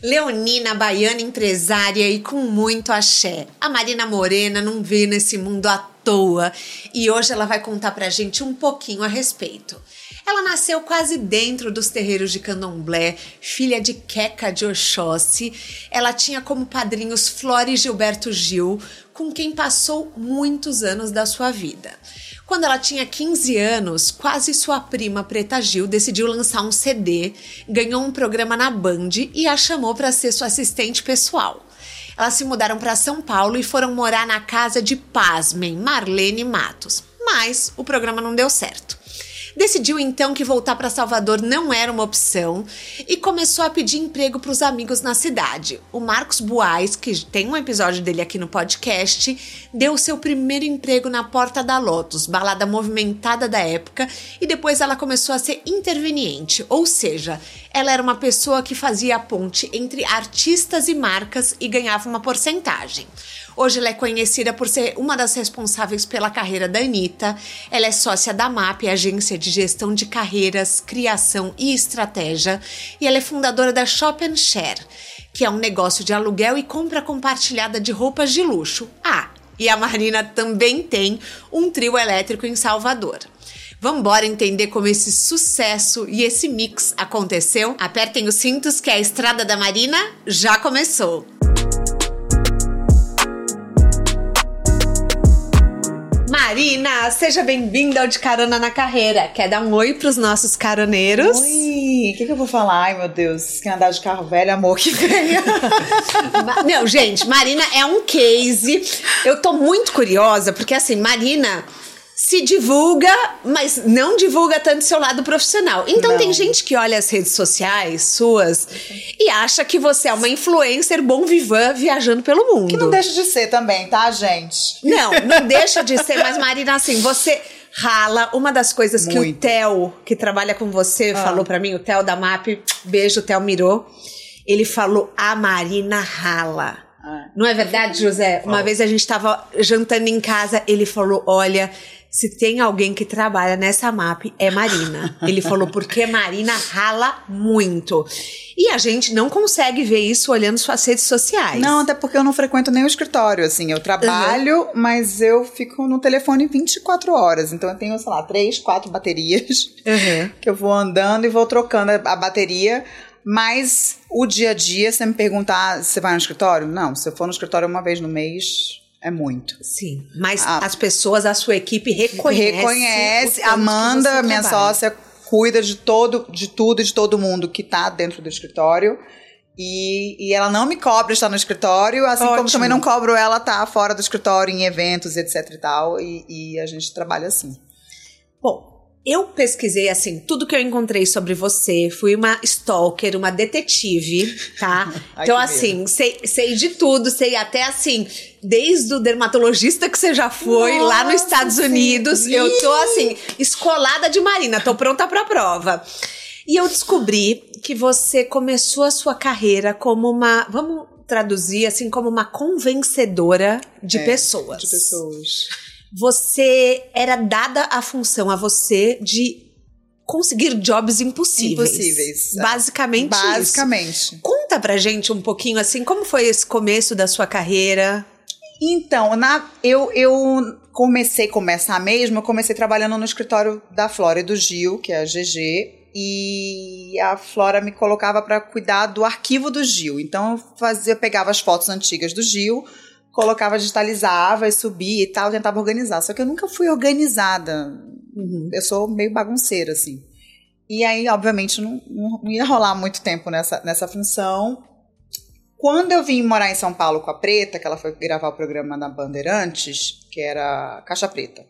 Leonina, baiana empresária e com muito axé. A Marina Morena não vê nesse mundo à toa e hoje ela vai contar pra gente um pouquinho a respeito. Ela nasceu quase dentro dos terreiros de Candomblé, filha de Queca de Oxóssi. Ela tinha como padrinhos Flora e Gilberto Gil, com quem passou muitos anos da sua vida. Quando ela tinha 15 anos, quase sua prima Preta Gil decidiu lançar um CD, ganhou um programa na Band e a chamou para ser sua assistente pessoal. Elas se mudaram para São Paulo e foram morar na casa de Pasmem, Marlene Matos. Mas o programa não deu certo. Decidiu então que voltar para Salvador não era uma opção e começou a pedir emprego para os amigos na cidade. O Marcos Buais, que tem um episódio dele aqui no podcast, deu seu primeiro emprego na Porta da Lotus, balada movimentada da época, e depois ela começou a ser interveniente, ou seja, ela era uma pessoa que fazia a ponte entre artistas e marcas e ganhava uma porcentagem. Hoje ela é conhecida por ser uma das responsáveis pela carreira da Anitta. Ela é sócia da MAP, agência de gestão de carreiras, criação e estratégia. E ela é fundadora da Shop and Share, que é um negócio de aluguel e compra compartilhada de roupas de luxo. Ah, e a Marina também tem um trio elétrico em Salvador. Vamos embora entender como esse sucesso e esse mix aconteceu? Apertem os cintos que a Estrada da Marina já começou. Marina, seja bem-vinda ao De Carona na Carreira. Quer dar um oi pros nossos caroneiros? Oi, o que, que, eu vou falar? Ai, meu Deus, quem andar de carro velho, amor que venha. Não, gente, Marina é um case. Eu tô muito curiosa, porque assim, Marina se divulga, mas não divulga tanto seu lado profissional. Então não. tem gente que olha as redes sociais suas e acha que você é uma influencer bom vivan viajando pelo mundo. Que não deixa de ser também, tá, gente? Não, não deixa de ser, mas Marina, assim, você rala. Uma das coisas Muito. que o Theo, que trabalha com você, ah. falou para mim, o Theo da MAP, beijo, Theo Mirô. Ele falou: a Marina rala. Ah. Não é verdade, José? Uma vez a gente estava jantando em casa, ele falou: Olha, se tem alguém que trabalha nessa MAP, é Marina. Ele falou, porque Marina rala muito. E a gente não consegue ver isso olhando suas redes sociais. Não, até porque eu não frequento nem o escritório, assim. Eu trabalho, uhum. mas eu fico no telefone 24 horas. Então eu tenho, sei lá, três, quatro baterias uhum. que eu vou andando e vou trocando a bateria. Mas o dia a dia, você me perguntar, você vai no escritório? Não, se eu for no escritório uma vez no mês, é muito. Sim. Mas a, as pessoas, a sua equipe reconhece. Reconhece. Amanda, minha trabalha. sócia, cuida de todo, de tudo e de todo mundo que está dentro do escritório. E, e ela não me cobra estar no escritório, assim Ótimo. como também não cobro ela estar fora do escritório em eventos, etc e tal. E, e a gente trabalha assim. Bom, eu pesquisei, assim, tudo que eu encontrei sobre você. Fui uma stalker, uma detetive, tá? Ai, então, assim, sei, sei de tudo, sei até assim, desde o dermatologista que você já foi Nossa, lá nos Estados sim. Unidos. Eu tô, assim, escolada de Marina, tô pronta pra prova. E eu descobri que você começou a sua carreira como uma. Vamos traduzir assim, como uma convencedora de é, pessoas. De pessoas você era dada a função a você de conseguir jobs impossíveis. Impossíveis. É. Basicamente, Basicamente. Isso. Conta pra gente um pouquinho assim, como foi esse começo da sua carreira? Então, na, eu, eu comecei, começar mesmo, eu comecei trabalhando no escritório da Flora e do Gil, que é a GG, e a Flora me colocava para cuidar do arquivo do Gil. Então eu fazia, pegava as fotos antigas do Gil, colocava, digitalizava e subia e tal, tentava organizar. Só que eu nunca fui organizada. Uhum. Eu sou meio bagunceira, assim. E aí, obviamente, não, não ia rolar muito tempo nessa, nessa função. Quando eu vim morar em São Paulo com a Preta, que ela foi gravar o programa da Bandeirantes, que era Caixa Preta.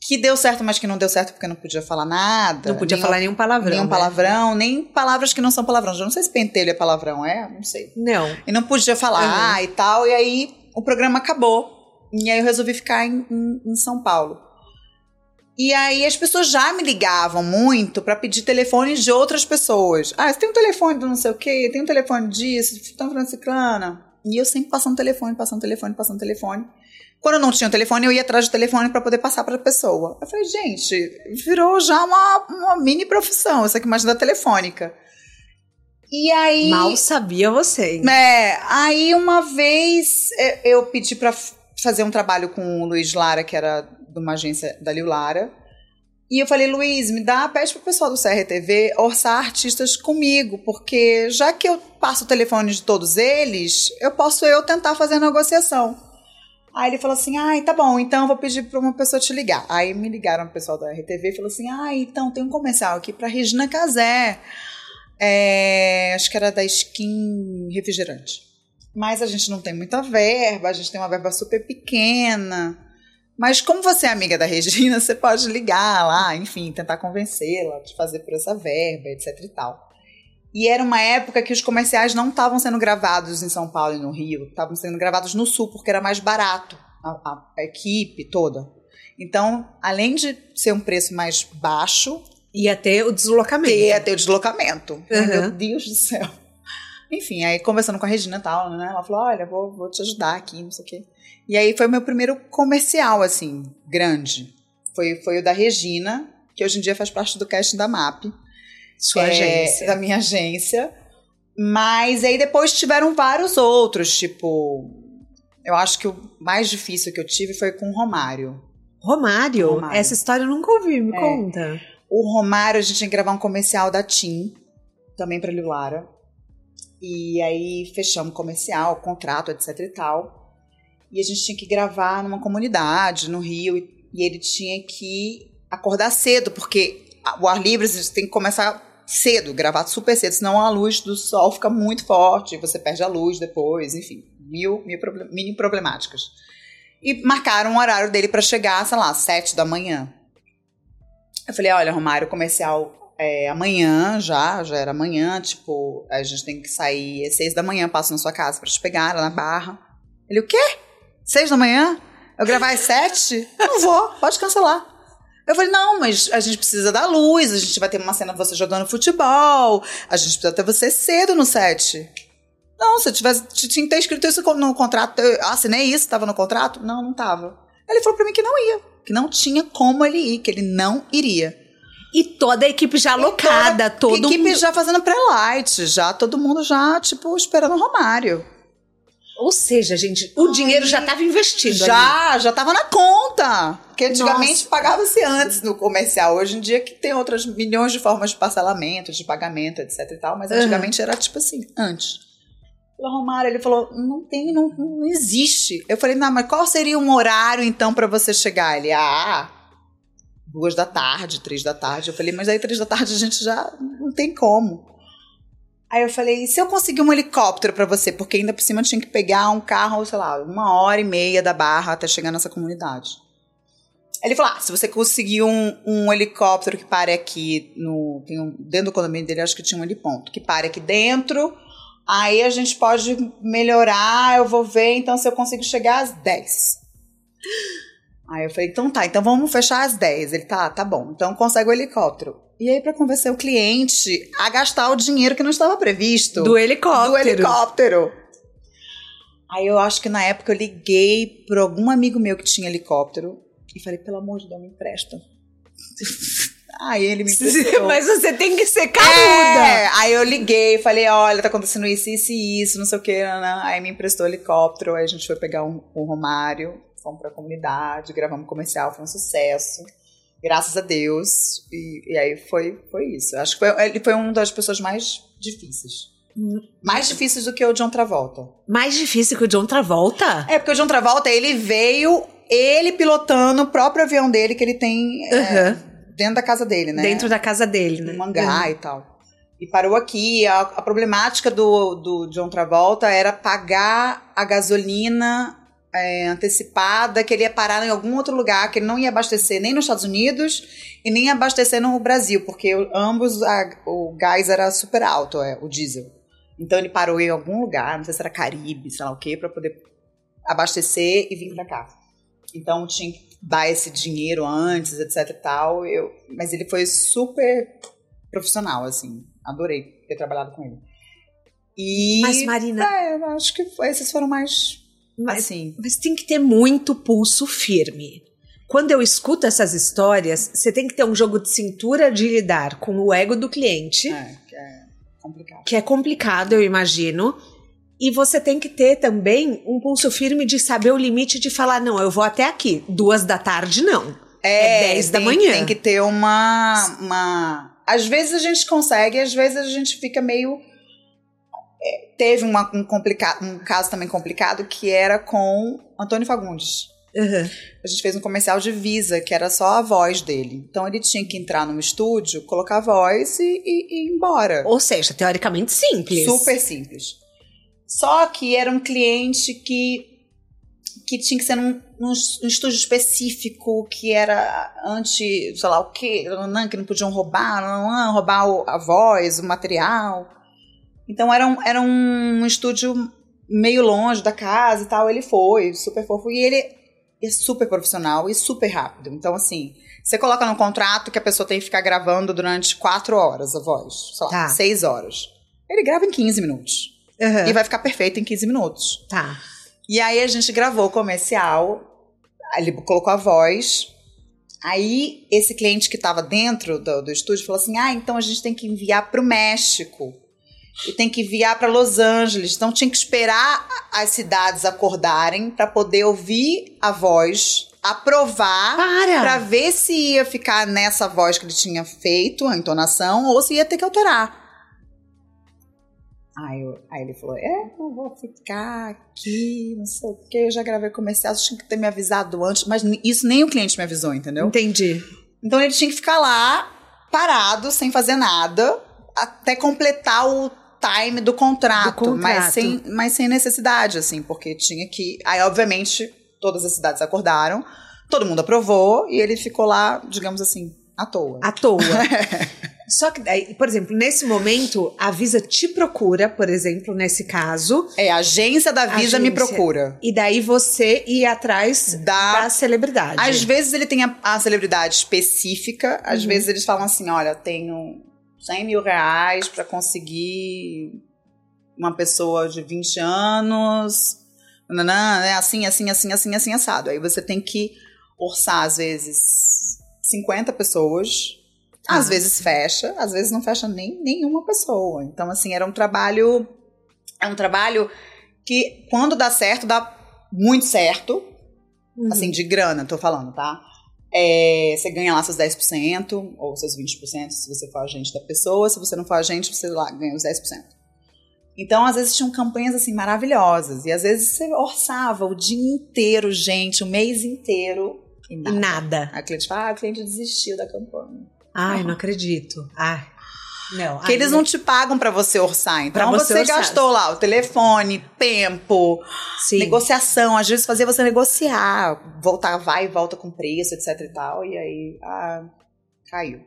Que deu certo, mas que não deu certo porque não podia falar nada. Não podia nenhum, falar nenhum palavrão. Nenhum né? palavrão, nem palavras que não são palavrões. Eu não sei se pentelho é palavrão, é? Não sei. Não. E não podia falar uhum. e tal. E aí o programa acabou. E aí eu resolvi ficar em, em, em São Paulo. E aí as pessoas já me ligavam muito para pedir telefones de outras pessoas. Ah, você tem um telefone do não sei o quê, tem um telefone disso, tão franciclana. E eu sempre passando telefone, passando telefone, passando telefone. Quando eu não tinha o telefone, eu ia atrás do telefone para poder passar para a pessoa. Eu falei, gente, virou já uma, uma mini profissão, essa aqui mais da telefônica. E aí. Mal sabia você. É, aí uma vez é, eu pedi para fazer um trabalho com o Luiz Lara, que era de uma agência da Liu Lara. E eu falei, Luiz, me dá, pede pro pessoal do CRTV orçar artistas comigo, porque já que eu passo o telefone de todos eles, eu posso eu tentar fazer a negociação. Aí ele falou assim: ai, tá bom, então eu vou pedir pra uma pessoa te ligar. Aí me ligaram o pessoal da RTV e falou assim: ah, então tem um comercial aqui pra Regina Casé. É, acho que era da Skin Refrigerante. Mas a gente não tem muita verba, a gente tem uma verba super pequena. Mas como você é amiga da Regina, você pode ligar lá, enfim, tentar convencê-la de fazer por essa verba, etc e tal. E era uma época que os comerciais não estavam sendo gravados em São Paulo e no Rio, estavam sendo gravados no Sul, porque era mais barato a, a, a equipe toda. Então, além de ser um preço mais baixo. Ia ter o deslocamento. Ia ter o deslocamento. Uhum. Meu Deus do céu. Enfim, aí conversando com a Regina e tal, né? Ela falou: olha, vou, vou te ajudar aqui, não sei o quê. E aí foi o meu primeiro comercial, assim, grande. Foi, foi o da Regina, que hoje em dia faz parte do casting da MAP. Sua é, agência. Da minha agência. Mas aí depois tiveram vários outros, tipo. Eu acho que o mais difícil que eu tive foi com o Romário. Romário? Romário. Essa história eu nunca ouvi, me é. conta. O Romário, a gente ia gravar um comercial da TIM, também pra Lilara. E aí fechamos comercial, contrato, etc e tal. E a gente tinha que gravar numa comunidade no Rio. E ele tinha que acordar cedo, porque o ar livre você tem que começar cedo, gravar super cedo, senão a luz do sol fica muito forte, você perde a luz depois, enfim, mil, mil problem mini problemáticas. E marcaram o horário dele para chegar, sei lá, sete da manhã. Eu falei, olha, Romário, comercial é amanhã já, já era amanhã, tipo, a gente tem que sair às seis da manhã, passo na sua casa para te pegar lá na barra. Ele, o quê? Seis da manhã? Eu gravar às sete? Não vou, pode cancelar. Eu falei, não, mas a gente precisa da luz, a gente vai ter uma cena de você jogando futebol, a gente precisa ter você cedo no set. Não, se eu tivesse, tinha que ter escrito isso no contrato, eu assinei isso, estava no contrato? Não, não estava. Ele falou para mim que não ia, que não tinha como ele ir, que ele não iria. E toda a equipe já alocada, todo A equipe mundo... já fazendo pré-light, já todo mundo já, tipo, esperando o Romário. Ou seja, gente, o Ai, dinheiro já estava investido. Já, ali. já estava na conta. Porque antigamente pagava-se antes no comercial. Hoje em dia que tem outras milhões de formas de parcelamento, de pagamento, etc e tal. Mas antigamente uhum. era tipo assim, antes. O Romário, ele falou, não tem, não, não existe. Eu falei, não, mas qual seria um horário então para você chegar? Ele, ah, duas da tarde, três da tarde. Eu falei, mas aí três da tarde a gente já não tem como. Aí eu falei, se eu conseguir um helicóptero para você? Porque ainda por cima eu tinha que pegar um carro, sei lá, uma hora e meia da barra até chegar nessa comunidade. Ele falou: ah, se você conseguir um, um helicóptero que pare aqui no. Um, dentro do condomínio dele, acho que tinha um heliponto, que pare aqui dentro, aí a gente pode melhorar, eu vou ver, então se eu consigo chegar às 10. Aí eu falei, então tá, então vamos fechar às 10. Ele, tá, tá bom, então consegue o helicóptero. E aí, para convencer o cliente a gastar o dinheiro que não estava previsto. Do helicóptero. Do helicóptero. Aí eu acho que na época eu liguei para algum amigo meu que tinha helicóptero e falei, pelo amor de Deus, me empresta. Aí ele me emprestou. Mas você tem que ser caruda. É, aí eu liguei, falei, olha, tá acontecendo isso, isso e isso, não sei o que. Aí me emprestou o helicóptero, aí a gente foi pegar um, um Romário, fomos pra comunidade, gravamos comercial, foi um sucesso graças a Deus. E, e aí foi, foi isso. Acho que foi, ele foi uma das pessoas mais difíceis. Mais difíceis do que o John Travolta. Mais difícil que o John Travolta? É, porque o John Travolta, ele veio, ele pilotando o próprio avião dele que ele tem uhum. é, dentro da casa dele, né? Dentro da casa dele, né? No mangá uhum. e tal. E parou aqui. A, a problemática do, do John Travolta era pagar a gasolina é, antecipada que ele ia parar em algum outro lugar, que ele não ia abastecer nem nos Estados Unidos e nem abastecer no Brasil, porque ambos a, o gás era super alto, é, o diesel. Então ele parou em algum lugar, não sei se era Caribe, sei lá o quê, para poder abastecer e vir para cá. Então tinha que dar esse dinheiro antes, etc e tal. Eu, mas ele foi super profissional, assim. Adorei ter trabalhado com ele. E, Mas, Marina- É, acho que esses foram mais. Mas, assim. mas tem que ter muito pulso firme. Quando eu escuto essas histórias, você tem que ter um jogo de cintura de lidar com o ego do cliente, É, que é complicado. que é complicado, eu imagino. E você tem que ter também um pulso firme de saber o limite de falar: não, eu vou até aqui. Duas da tarde, não. É 10 da tem- manhã. Tem que ter uma, uma. Às vezes a gente consegue, às vezes a gente fica meio. é, teve uma- um, complica... um caso também complicado que era com Antônio Fagundes. Uhum. A gente fez um comercial de Visa, que era só a voz dele. Então ele tinha que entrar no estúdio, colocar a voz e, e- e ir embora. Ou seja, teoricamente simples. Super simples. Só que era um cliente que, que tinha que ser num, num es- num estúdio específico, que era anti, sei lá o quê, que não podiam roubar, roubar a voz, o material. Então era um, era um estúdio meio longe da casa e tal. Ele foi, super fofo. E ele é super profissional e super rápido. Então, assim, você coloca no contrato que a pessoa tem que ficar gravando durante quatro horas a voz, sei lá, Tá. seis horas. Ele grava em 15 minutos. Uhum. E vai ficar perfeito em 15 minutos. Tá. E aí a gente gravou o comercial, ele colocou a voz. Aí esse cliente que estava dentro do, do estúdio falou assim: ah, então a gente tem que enviar para o México. E tem que enviar para Los Angeles. Então tinha que esperar as cidades acordarem para poder ouvir a voz, aprovar Para! Pra ver se ia ficar nessa voz que ele tinha feito, a entonação, ou se ia ter que alterar. Aí, eu- aí ele falou: É, não vou ficar aqui, não sei o quê. Eu já gravei comercial, você tinha que ter me avisado antes. Mas isso nem o cliente me avisou, entendeu? Entendi. Então ele tinha que ficar lá, parado, sem fazer nada, até completar o time do contrato. Do contrato. Mas, sem, mas sem necessidade, assim, porque tinha que. Aí, obviamente, todas as cidades acordaram, todo mundo aprovou e ele ficou lá, digamos assim, à toa. À toa. Só que por exemplo, nesse momento, a Visa te procura, por exemplo, nesse caso, É, a agência da Visa me Agência. procura. e daí você ir atrás Da- da celebridade. Às vezes ele tem a, a celebridade específica, às Uhum. vezes eles falam assim: olha, tenho 100 mil reais pra conseguir uma pessoa de 20 anos, nananã, né? assim, assim, assim, assim, assim, assado. Aí você tem que orçar, às vezes, 50 pessoas. Ah, Às vezes fecha, às vezes não fecha nem nenhuma pessoa. Então, assim, era um trabalho. É um trabalho que, quando dá certo, dá muito certo Uhum. assim, de grana, tô falando, tá? É, você ganha lá seus 10%, ou seus 20%, se você for agente da pessoa. Se você não for agente, você lá ganha os 10%. Então, às vezes, tinham campanhas, assim, maravilhosas. E, às vezes, você orçava o dia inteiro, gente, o mês inteiro. E E nada. nada. A cliente fala, ah, o cliente desistiu da campanha. Ai, não acredito. Ai. Não. Porque eles não te pagam pra você orçar. Então, Pra você você, orçar. gastou lá o telefone, tempo, Sim. negociação, às vezes fazia você negociar, voltar, vai e volta com preço, etc e tal, e aí ah, caiu.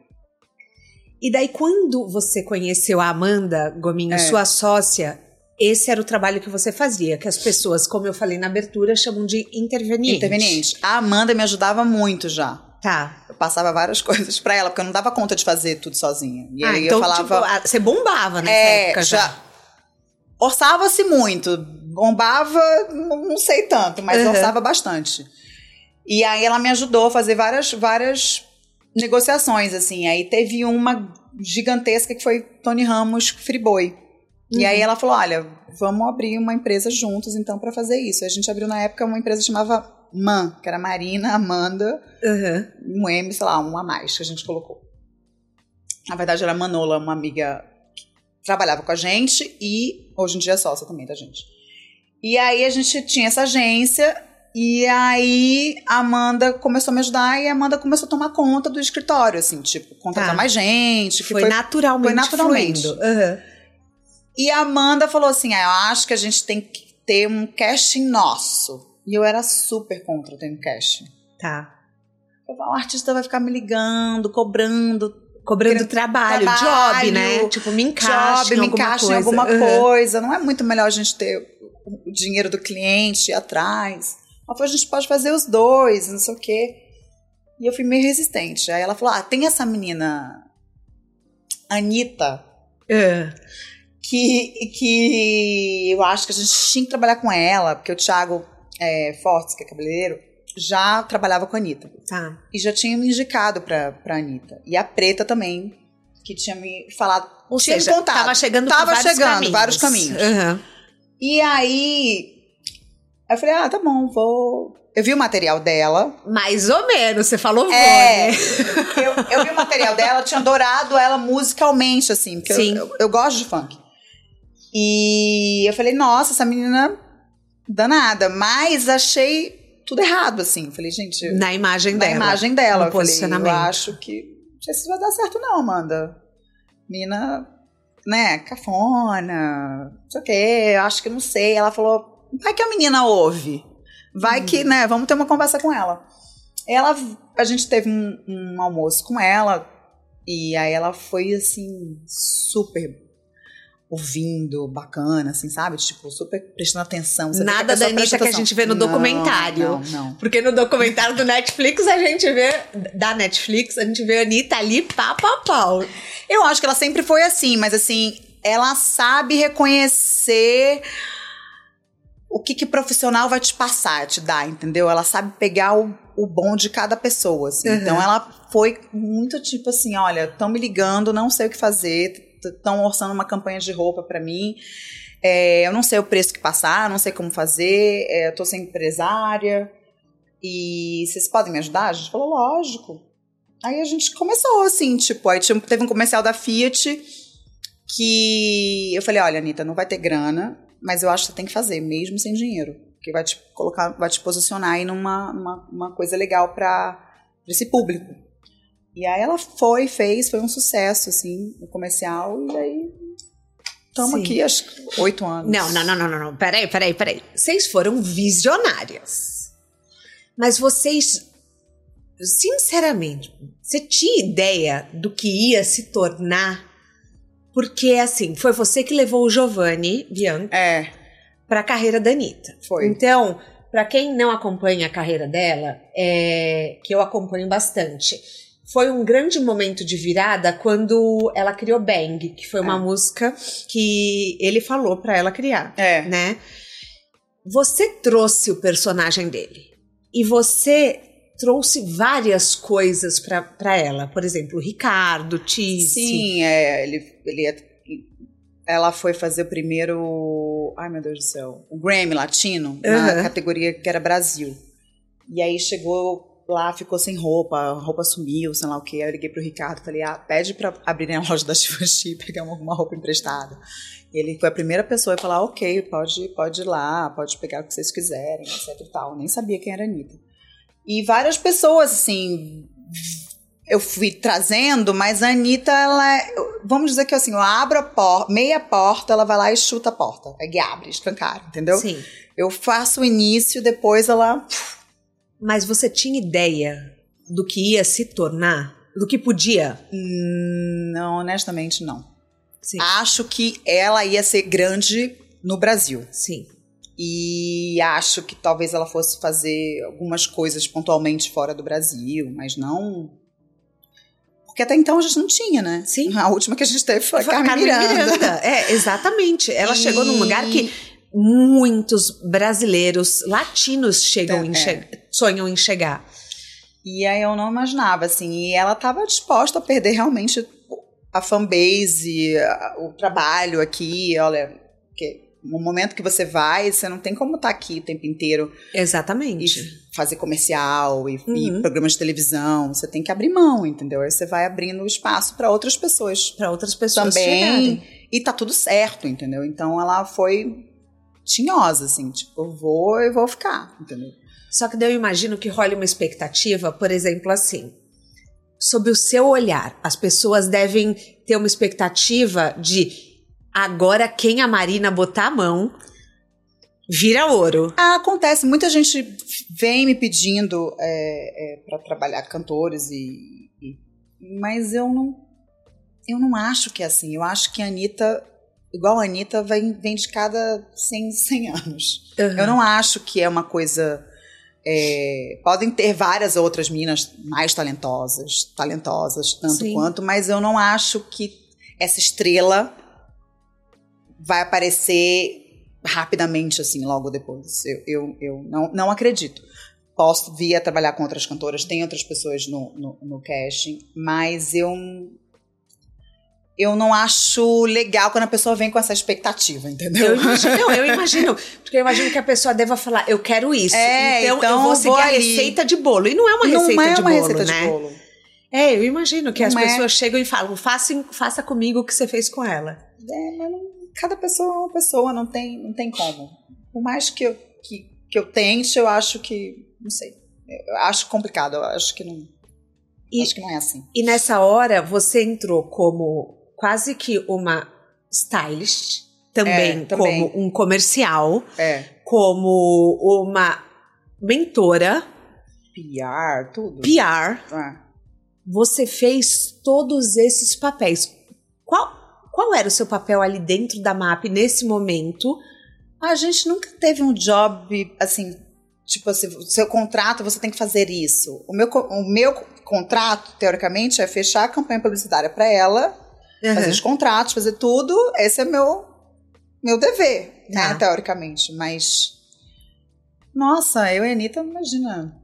E daí, quando você conheceu a Amanda Gominho, É. sua sócia, esse era o trabalho que você fazia, que as pessoas, como eu falei na abertura, chamam de interveniente. Interveniente. A Amanda me ajudava muito já. Tá. Passava várias coisas pra ela, porque eu não dava conta de fazer tudo sozinha. E ah, aí então, eu falava. tipo, você bombava nessa é, época já. já. Orçava-se muito. Bombava, não sei tanto, mas Uhum. orçava bastante. E aí ela me ajudou a fazer várias, várias negociações, assim. Aí teve uma gigantesca que foi Tony Ramos Friboi. E Uhum. aí ela falou: olha, vamos abrir uma empresa juntos, então, pra fazer isso. A gente abriu na época uma empresa chamava MAN, que era Marina, Amanda, Uhum. um M, sei lá, um a mais que a gente colocou. Na verdade, era Manola, uma amiga que trabalhava com a gente e hoje em dia é sócia também da gente. E aí a gente tinha essa agência e aí a Amanda começou a me ajudar e a Amanda começou a tomar conta do escritório, assim, tipo, contratar Tá. mais gente. Que Foi, foi, naturalmente. foi naturalmente. Uhum. E a Amanda falou assim: ah, eu acho que a gente tem que ter um casting nosso. E eu era super contra um casting. Tá. Eu falava, o artista vai ficar me ligando, cobrando Cobrando trabalho, trabalho, job, né? Tipo, me encaixa job, em me alguma encaixa coisa. em alguma Uhum. coisa. Não é muito melhor a gente ter o dinheiro do cliente atrás? Ela falou, a gente pode fazer os dois, não sei o quê. E eu fui meio resistente. Aí ela falou: Ah, tem essa menina, Anitta, É. que, que eu acho que a gente tinha que trabalhar com ela, porque o Thiago é, Fortes, que é cabeleireiro, já trabalhava com a Anitta. Tá. E já tinha me indicado pra, pra Anitta. E a Preta também, que tinha me falado. Ou tinha seja, me contado. tava chegando Tava vários chegando, caminhos. vários caminhos. Aham. E aí. Eu falei, ah, tá bom, vou. Eu vi o material dela. Mais ou menos, você falou É. né? Eu, eu vi o material dela, eu tinha adorado ela musicalmente, assim, porque eu- Sim. Eu, eu gosto de funk. E eu falei, nossa, essa menina danada. Mas achei tudo errado, assim. Falei, gente, Na imagem na dela. imagem dela. no Eu falei, posicionamento. eu acho que não sei se vai dar certo, não, Amanda. Mina, né, cafona, não sei o quê, acho que não sei. Ela falou, vai que a menina ouve. Vai Uhum. que, né, vamos ter uma conversa com ela. Ela, a gente teve um, um almoço com ela, e aí ela foi, assim, super ouvindo, bacana, assim, sabe? Tipo, super prestando atenção. Você Nada da Anitta que a gente vê no Não, documentário. Não, não. Porque no documentário do Netflix a gente vê. Da Netflix, a gente vê a Anitta ali pau pau pau. Eu acho que ela sempre foi assim, mas assim, ela sabe reconhecer o que, que profissional vai te passar, te dar, entendeu? Ela sabe pegar o, o bom de cada pessoa, assim. Uhum. Então ela foi muito tipo assim, olha, estão me ligando, não sei o que fazer, estão orçando uma campanha de roupa pra mim. é, eu não sei o preço que passar, não sei como fazer, é, eu tô sem empresária. E vocês podem me ajudar? A gente falou, lógico. Aí a gente começou, assim, tipo, aí teve um comercial da Fiat que eu falei, olha, Anitta, não vai ter grana, mas eu acho que você tem que fazer, mesmo sem dinheiro. Porque vai te colocar, vai te posicionar aí numa, numa uma coisa legal para esse público. E aí ela foi, fez, foi um sucesso, assim, o comercial, e aí estamos aqui, acho que oito anos. Não, não, não, não, não, não. Peraí, peraí, peraí. Vocês foram visionárias. Mas vocês. Sinceramente, você tinha ideia do que ia se tornar? Porque, assim, foi você que levou o Giovanni Bianchi É, para a carreira da Anitta. foi. Então, para quem não acompanha a carreira dela, é, que eu acompanho bastante, foi um grande momento de virada quando ela criou Bang, que foi uma É. música que ele falou para ela criar, É. né? Você trouxe o personagem dele e você trouxe várias coisas para ela, por exemplo, Ricardo, Tisse. Sim, é, ele, ele é- ela foi fazer o primeiro, ai meu Deus do céu, o Grammy Latino, na Aham. categoria que era Brasil. E aí chegou lá, ficou sem roupa, a roupa sumiu, sei lá o que. Aí eu liguei pro Ricardo, falei, ah, pede pra abrirem a loja da Givenchy e pegar uma, uma roupa emprestada. Ele foi a primeira pessoa a falar, ok, pode, pode ir lá, pode pegar o que vocês quiserem, etc e tal. Nem sabia quem era a Anitta. E várias pessoas, assim, eu fui trazendo, mas a Anitta, ela é, eu- vamos dizer que assim, eu abro a porta, meia porta, ela vai lá e chuta a porta. Aí abre, escancara, entendeu? Sim. Eu faço o início, depois ela. Mas você tinha ideia do que ia se tornar? Do que podia? Não, honestamente, não. Sim. Acho que ela ia ser grande no Brasil. Sim. E acho que talvez ela fosse fazer algumas coisas pontualmente fora do Brasil, mas não. Porque até então a gente não tinha, né? Sim. A última que a gente teve foi, a Carmen, Miranda. É, exatamente. Ela E- chegou num lugar que muitos brasileiros latinos chegam É, em che- sonham em chegar. E aí eu não imaginava, assim. E ela estava disposta a perder realmente a fanbase, a- o trabalho aqui. Olha, que no momento que você vai, você não tem como estar aqui o tempo inteiro e Exatamente. fazer comercial e, e Uhum. programas de televisão. Você tem que abrir mão, entendeu? Aí você vai abrindo espaço para outras pessoas Para outras pessoas também. chegarem. E tá tudo certo, entendeu? Então ela foi tinhosa, assim, tipo, eu vou e vou ficar, entendeu? Só que daí eu imagino que role uma expectativa, por exemplo, assim. Sob o seu olhar, as pessoas devem ter uma expectativa de agora quem a Marina botar a mão vira ouro. Ah, acontece. Muita gente vem me pedindo é, para trabalhar cantores e, e- mas eu não eu não acho que é assim. Eu acho que a Anitta, igual a Anitta, vem, vem de cada 100, 100 anos. Eu não acho que é uma coisa É, podem ter várias outras meninas mais talentosas, talentosas tanto Sim. quanto, mas eu não acho que essa estrela vai aparecer rapidamente, assim, logo depois. Eu, eu, eu não, não acredito. Posso vir a trabalhar com outras cantoras, tem outras pessoas no, no, no casting, mas eu eu não acho legal quando a pessoa vem com essa expectativa, entendeu? Eu imagino, não, eu imagino, porque eu imagino que a pessoa deva falar, eu quero isso, É, então, então eu vou seguir vou a receita de bolo. E não é uma não receita, é de, uma bolo, receita né? de bolo. É, eu imagino que as Não é. pessoas chegam e falam, faça, faça comigo o que você fez com ela. É, mas não- cada pessoa é uma pessoa, não tem, não tem como. Por mais que eu, que, que eu tente, eu acho que. Não sei. Eu acho complicado, eu acho que não. E- acho que não é assim. E nessa hora, você entrou como quase que uma stylist, também, É, também. como um comercial, É. como uma mentora, PR, tudo. PR. É. Você fez todos esses papéis. Qual, qual era o seu papel ali dentro da MAP nesse momento? A gente nunca teve um job assim, tipo assim, seu contrato você tem que fazer isso. O meu, o meu contrato, teoricamente, é fechar a campanha publicitária para ela, fazer os contratos, fazer tudo. Esse é meu meu dever, né, Tá. teoricamente. Mas nossa, eu e a Anitta, imagina.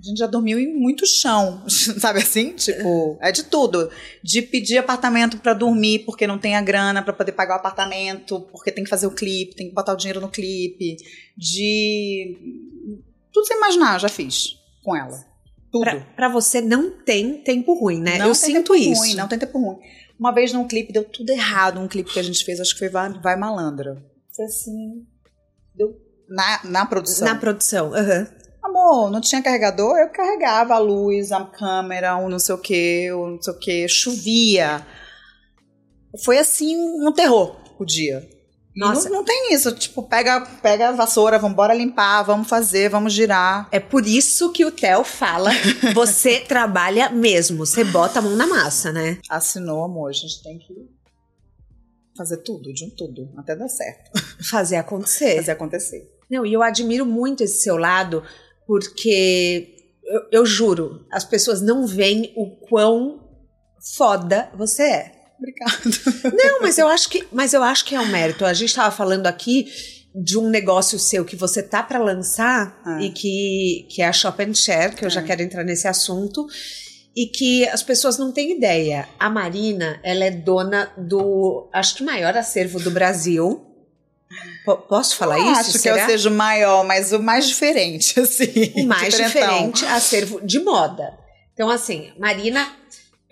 A gente já dormiu em muito chão, sabe assim? Tipo, é de tudo. De pedir apartamento pra dormir porque não tem a grana pra poder pagar o apartamento, porque tem que fazer o clipe, tem que botar o dinheiro no clipe. De. Tudo sem imaginar, já fiz com ela. Tudo. Pra, pra você não tem tempo ruim, né? Não Eu tem sinto tempo isso. Ruim, não tem tempo ruim. Uma vez num clipe deu tudo errado, um clipe que a gente fez, acho que foi Vai, Vai Malandra. Foi assim. Deu. Na, na produção. Na produção. aham. Amor, não tinha carregador, eu carregava a luz, a câmera, o não sei o que, o não sei o que, chovia. Foi assim um terror o dia. Nossa. Não, não tem isso, tipo, pega, pega a vassoura, vamos embora limpar, vamos fazer, vamos girar. É por isso que o Theo fala: você trabalha mesmo, você bota a mão na massa, né? Assinou, amor, a gente tem que fazer tudo, de um tudo, até dar certo, Fazer acontecer. fazer acontecer. Não, e eu admiro muito esse seu lado, porque eu, eu juro, as pessoas não veem o quão foda você é. Obrigada. Não, mas eu acho que, mas eu acho que é um mérito. A gente estava falando aqui de um negócio seu que você tá para lançar Ah. e que, que é a Shop and Share, que eu já Ah. quero entrar nesse assunto. E que as pessoas não têm ideia. A Marina, ela é dona do, acho que maior acervo do Brasil. Po- posso falar Não isso? Acho que Será? eu seja o maior, mas o mais diferente, assim. o mais diferente acervo de moda. Então, assim, Marina,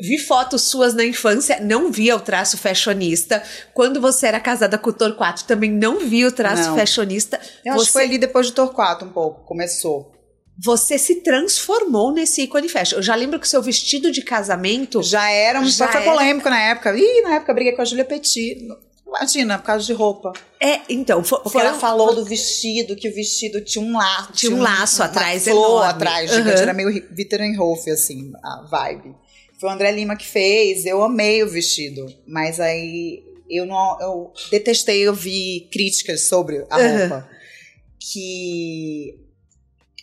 vi fotos suas na infância, não via o traço fashionista. Quando você era casada com o Torquato, também não via o traço Não. fashionista. Eu acho que Você, foi ali depois do Torquato um pouco, começou. você se transformou nesse ícone fashion. Eu já lembro que o seu vestido de casamento. Já era, um- Já foi era. polêmico na época. Ih, na época eu briguei com a Julia Petit. Imagina, por causa de roupa. É, então, foi, Porque ela falou do vestido, que o vestido tinha um laço. Tinha um laço uma atrás flor enorme. atrás, Uhum. gigante. Era meio Witternhof, assim, a vibe. Foi o André Lima que fez, eu amei o vestido. Mas aí eu não. Eu detestei ouvir críticas sobre a Uhum. roupa. Que.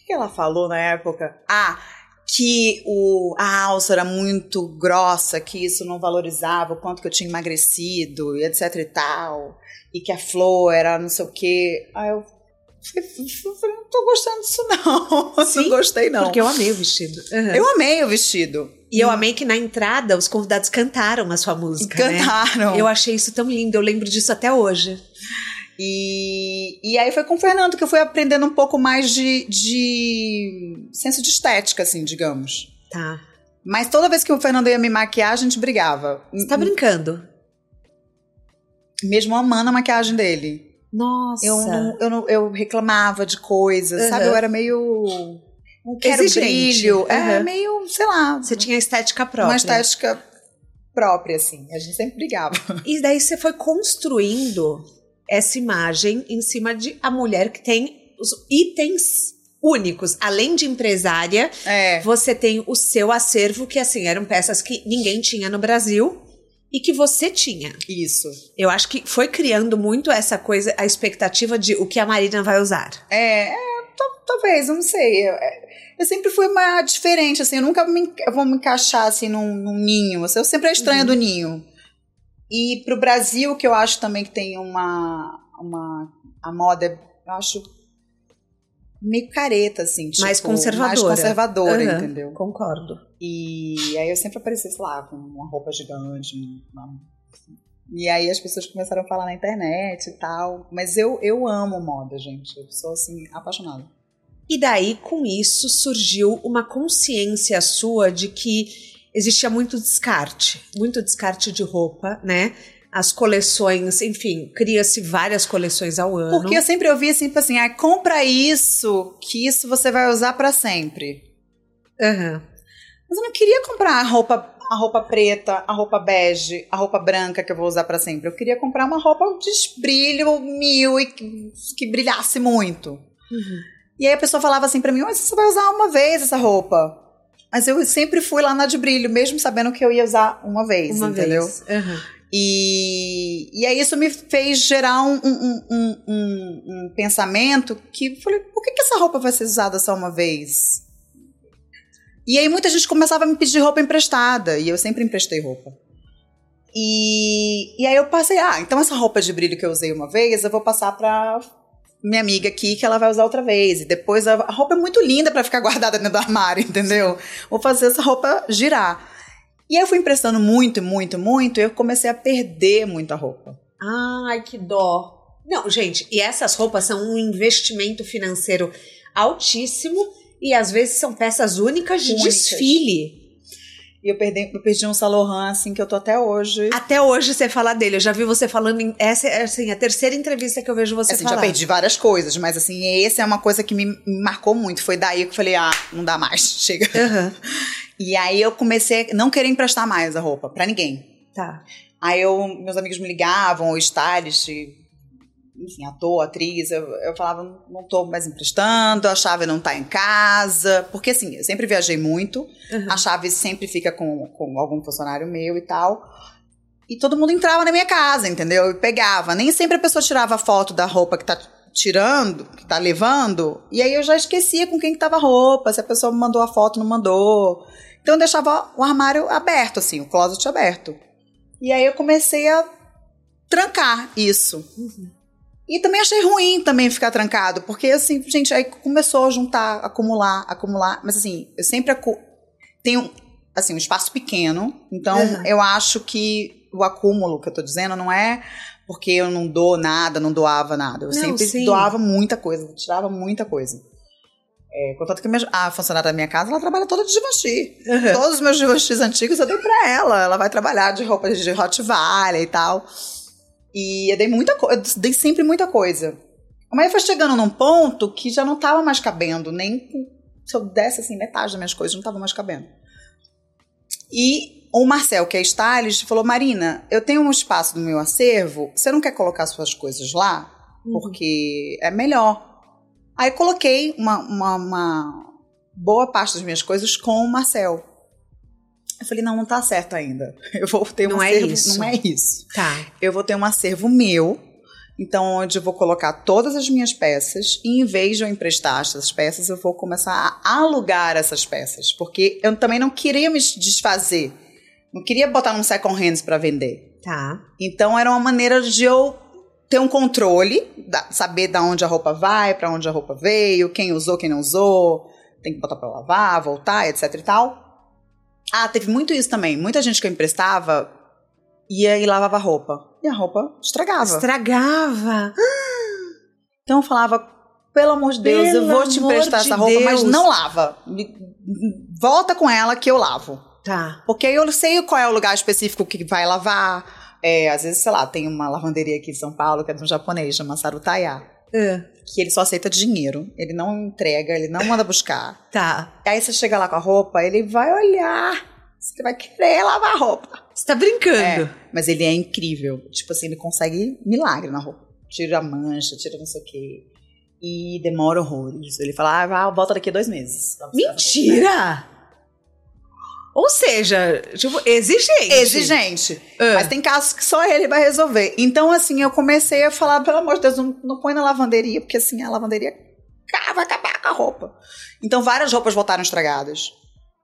O que ela falou na época? Ah, que o, a alça era muito grossa, que isso não valorizava o quanto que eu tinha emagrecido, e etc e tal. E que a flor era não sei o quê. Aí eu não tô gostando disso não. Sim, não gostei não. Porque eu amei o vestido. Uhum. Eu amei o vestido. E eu amei que na entrada os convidados cantaram a sua música. né? Cantaram. Eu achei isso tão lindo, eu lembro disso até hoje. E, e aí foi com o Fernando que eu fui aprendendo um pouco mais de, de senso de estética, assim, digamos. Tá. Mas toda vez que o Fernando ia me maquiar, a gente brigava. Você tá brincando? Mesmo amando a maquiagem dele. Nossa. Eu, não, eu, não, eu reclamava de coisas, Uhum. sabe? Eu era meio. Não quero Exigente. brilho. É Uhum. meio, sei lá. Você tinha estética própria. uma estética própria, assim. A gente sempre brigava. E daí você foi construindo essa imagem em cima de a mulher que tem os itens únicos. Além de empresária, É. você tem o seu acervo, que assim, eram peças que ninguém tinha no Brasil e que você tinha. Isso. Eu acho que foi criando muito essa coisa, a expectativa de o que a Marina vai usar. É, é, talvez, eu não sei. Eu, é, eu, sempre fui uma diferente, assim, eu nunca me, eu vou me encaixar assim num, num ninho. Assim, eu sempre é estranha uhum. do ninho. E pro Brasil, que eu acho também que tem uma. uma a moda, eu acho meio careta, assim. Tipo, mais conservadora. Mais conservadora, uhum, entendeu? Concordo. E aí eu sempre aparecia, sei lá, com uma roupa gigante, uma... E aí as pessoas começaram a falar na internet e tal. Mas eu, eu amo moda, gente. Eu sou, assim, apaixonada. E daí, com isso, surgiu uma consciência sua de que existia muito descarte. Muito descarte de roupa, né? As coleções, enfim, cria-se várias coleções ao ano. Porque eu sempre ouvi assim, tipo assim, ah, compra isso, que isso você vai usar para sempre. Uhum. Mas eu não queria comprar a roupa, a roupa preta, a roupa bege, a roupa branca que eu vou usar para sempre. Eu queria comprar uma roupa de brilho mil e que, que brilhasse muito. Uhum. E aí a pessoa falava assim para mim, mas você vai usar uma vez essa roupa. Mas eu sempre fui lá na de brilho, mesmo sabendo que eu ia usar uma vez, uma entendeu? Vez. Uhum. E, e aí isso me fez gerar um, um, um, um, pensamento que falei, por que, que essa roupa vai ser usada só uma vez? E aí muita gente começava a me pedir roupa emprestada, e eu sempre emprestei roupa. E, e aí eu passei, ah, então essa roupa de brilho que eu usei uma vez, eu vou passar pra minha amiga aqui que ela vai usar outra vez. E depois a, roupa é muito linda para ficar guardada dentro do armário, entendeu? Vou fazer essa roupa girar. E eu fui emprestando muito, muito, muito, e eu comecei a perder muita roupa. Ai, que dó. Não, gente, e essas roupas são um investimento financeiro altíssimo e às vezes são peças únicas de únicas. desfile. E eu perdi, eu perdi um Salohan, assim, que eu tô até hoje. Até hoje você fala dele. Eu já vi você falando em. Essa é assim, a terceira entrevista que eu vejo você assim, falar. Já perdi várias coisas, mas assim, esse é uma coisa que me, marcou muito. Foi daí que eu falei, ah, não dá mais, chega. Uhum. E aí eu comecei a não querer emprestar mais a roupa para ninguém. Tá. Aí eu, meus amigos me ligavam, o stylist, enfim, ator, atriz, eu, eu falava, não tô mais emprestando, a chave não tá em casa. Porque assim, eu sempre viajei muito, uhum. a chave sempre fica com, com algum funcionário meu e tal. E todo mundo entrava na minha casa, entendeu? E pegava. Nem sempre a pessoa tirava foto da roupa que tá tirando, que tá levando, e aí eu já esquecia com quem que tava a roupa, se a pessoa mandou a foto, não mandou. Então eu deixava o armário aberto, assim, o closet aberto. E aí eu comecei a trancar isso. Uhum. E também achei ruim também ficar trancado, porque assim, gente, aí começou a juntar, acumular, acumular, mas assim, eu sempre tenho assim, um espaço pequeno, então uhum. eu acho que o acúmulo que eu tô dizendo não é porque eu não dou nada, não doava nada. Eu não, sempre sim. doava muita coisa, tirava muita coisa. É, contanto que a funcionária da minha casa, ela trabalha toda de Givenchy. Uhum. Todos os meus Givenchy antigos eu dei pra ela. Ela vai trabalhar de roupa de Hot Valley e tal. E eu dei muita coisa, eu dei sempre muita coisa. Mas foi chegando num ponto que já não tava mais cabendo, nem se eu desse assim metade das minhas coisas, não tava mais cabendo. E o Marcel, que é stylist, falou: Marina, eu tenho um espaço no meu acervo, você não quer colocar suas coisas lá? Uhum. Porque é melhor. Aí coloquei uma, uma, uma, boa parte das minhas coisas com o Marcel. Eu falei, não, não tá certo ainda. Eu vou ter um não acervo. É isso. Não é isso. Tá. Eu vou ter um acervo meu, então onde eu vou colocar todas as minhas peças, e em vez de eu emprestar essas peças, eu vou começar a alugar essas peças. Porque eu também não queria me desfazer. Não queria botar num second hands para vender. Tá. Então era uma maneira de eu ter um controle, da, saber da onde a roupa vai, para onde a roupa veio, quem usou, quem não usou, tem que botar para lavar, voltar, etc e tal. Ah, teve muito isso também. Muita gente que eu emprestava ia e lavava roupa. E a roupa estragava. Estragava. Então eu falava, pelo amor de Deus, pelo eu vou te emprestar essa roupa, Deus. mas não lava. Volta com ela que eu lavo. Tá. Porque aí eu sei qual é o lugar específico que vai lavar é, às vezes, sei lá, tem uma lavanderia aqui em São Paulo que é de um japonês, chama Sarutaya. É. Que ele só aceita dinheiro. Ele não entrega, ele não manda buscar. Tá. Aí você chega lá com a roupa, ele vai olhar. Você vai querer lavar a roupa. Você tá brincando. É, mas ele é incrível. Tipo assim, ele consegue milagre na roupa. Tira a mancha, tira não sei o quê. E demora horrores. Ele fala, ah, volta daqui a dois meses. Mentira! Ou seja, tipo, exigente. Exigente. Uh. Mas tem casos que só ele vai resolver. Então, assim, eu comecei a falar, pelo amor de Deus, não, não põe na lavanderia, porque assim, a lavanderia vai acabar. a roupa. Então várias roupas voltaram estragadas.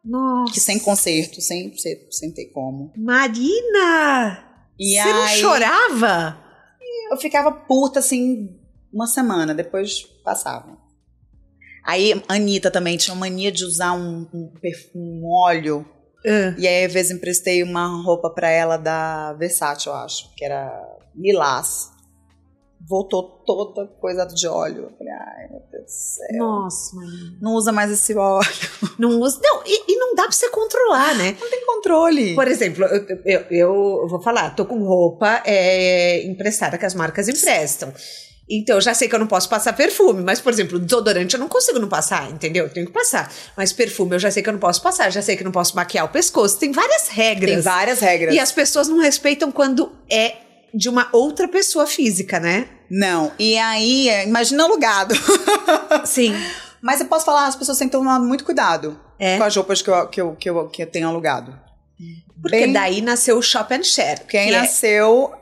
Nossa. Que sem conserto, sem, sem, sem ter como. Marina! E Você não aí, chorava? eu ficava puta assim uma semana, depois passava. Aí a Anitta também tinha mania de usar um, um, um óleo. Ah, E aí, às vezes, emprestei uma roupa pra ela da Versace, eu acho, que era Milás. Voltou toda coisa de óleo. Eu falei, ai, meu Deus do céu. Nossa, Marina. Não usa mais esse óleo. Não usa. Não, e, e não dá pra você controlar, né? Não tem controle. Por exemplo, eu, eu, eu vou falar, tô com roupa é, emprestada que as marcas emprestam. Então, eu já sei que eu não posso passar perfume, mas, por exemplo, desodorante eu não consigo não passar, entendeu? Eu tenho que passar. Mas perfume eu já sei que eu não posso passar, já sei que eu não posso maquiar o pescoço. Tem várias regras. Tem várias regras. E as pessoas não respeitam quando é de uma outra pessoa física, né? Não. E aí, é, imagina alugado. Sim. Mas eu posso falar, as pessoas têm que tomar muito cuidado É. com as roupas que eu, que eu, que eu, que eu tenho alugado. Porque Bem- daí nasceu o Shop and Share. Porque aí que é- nasceu,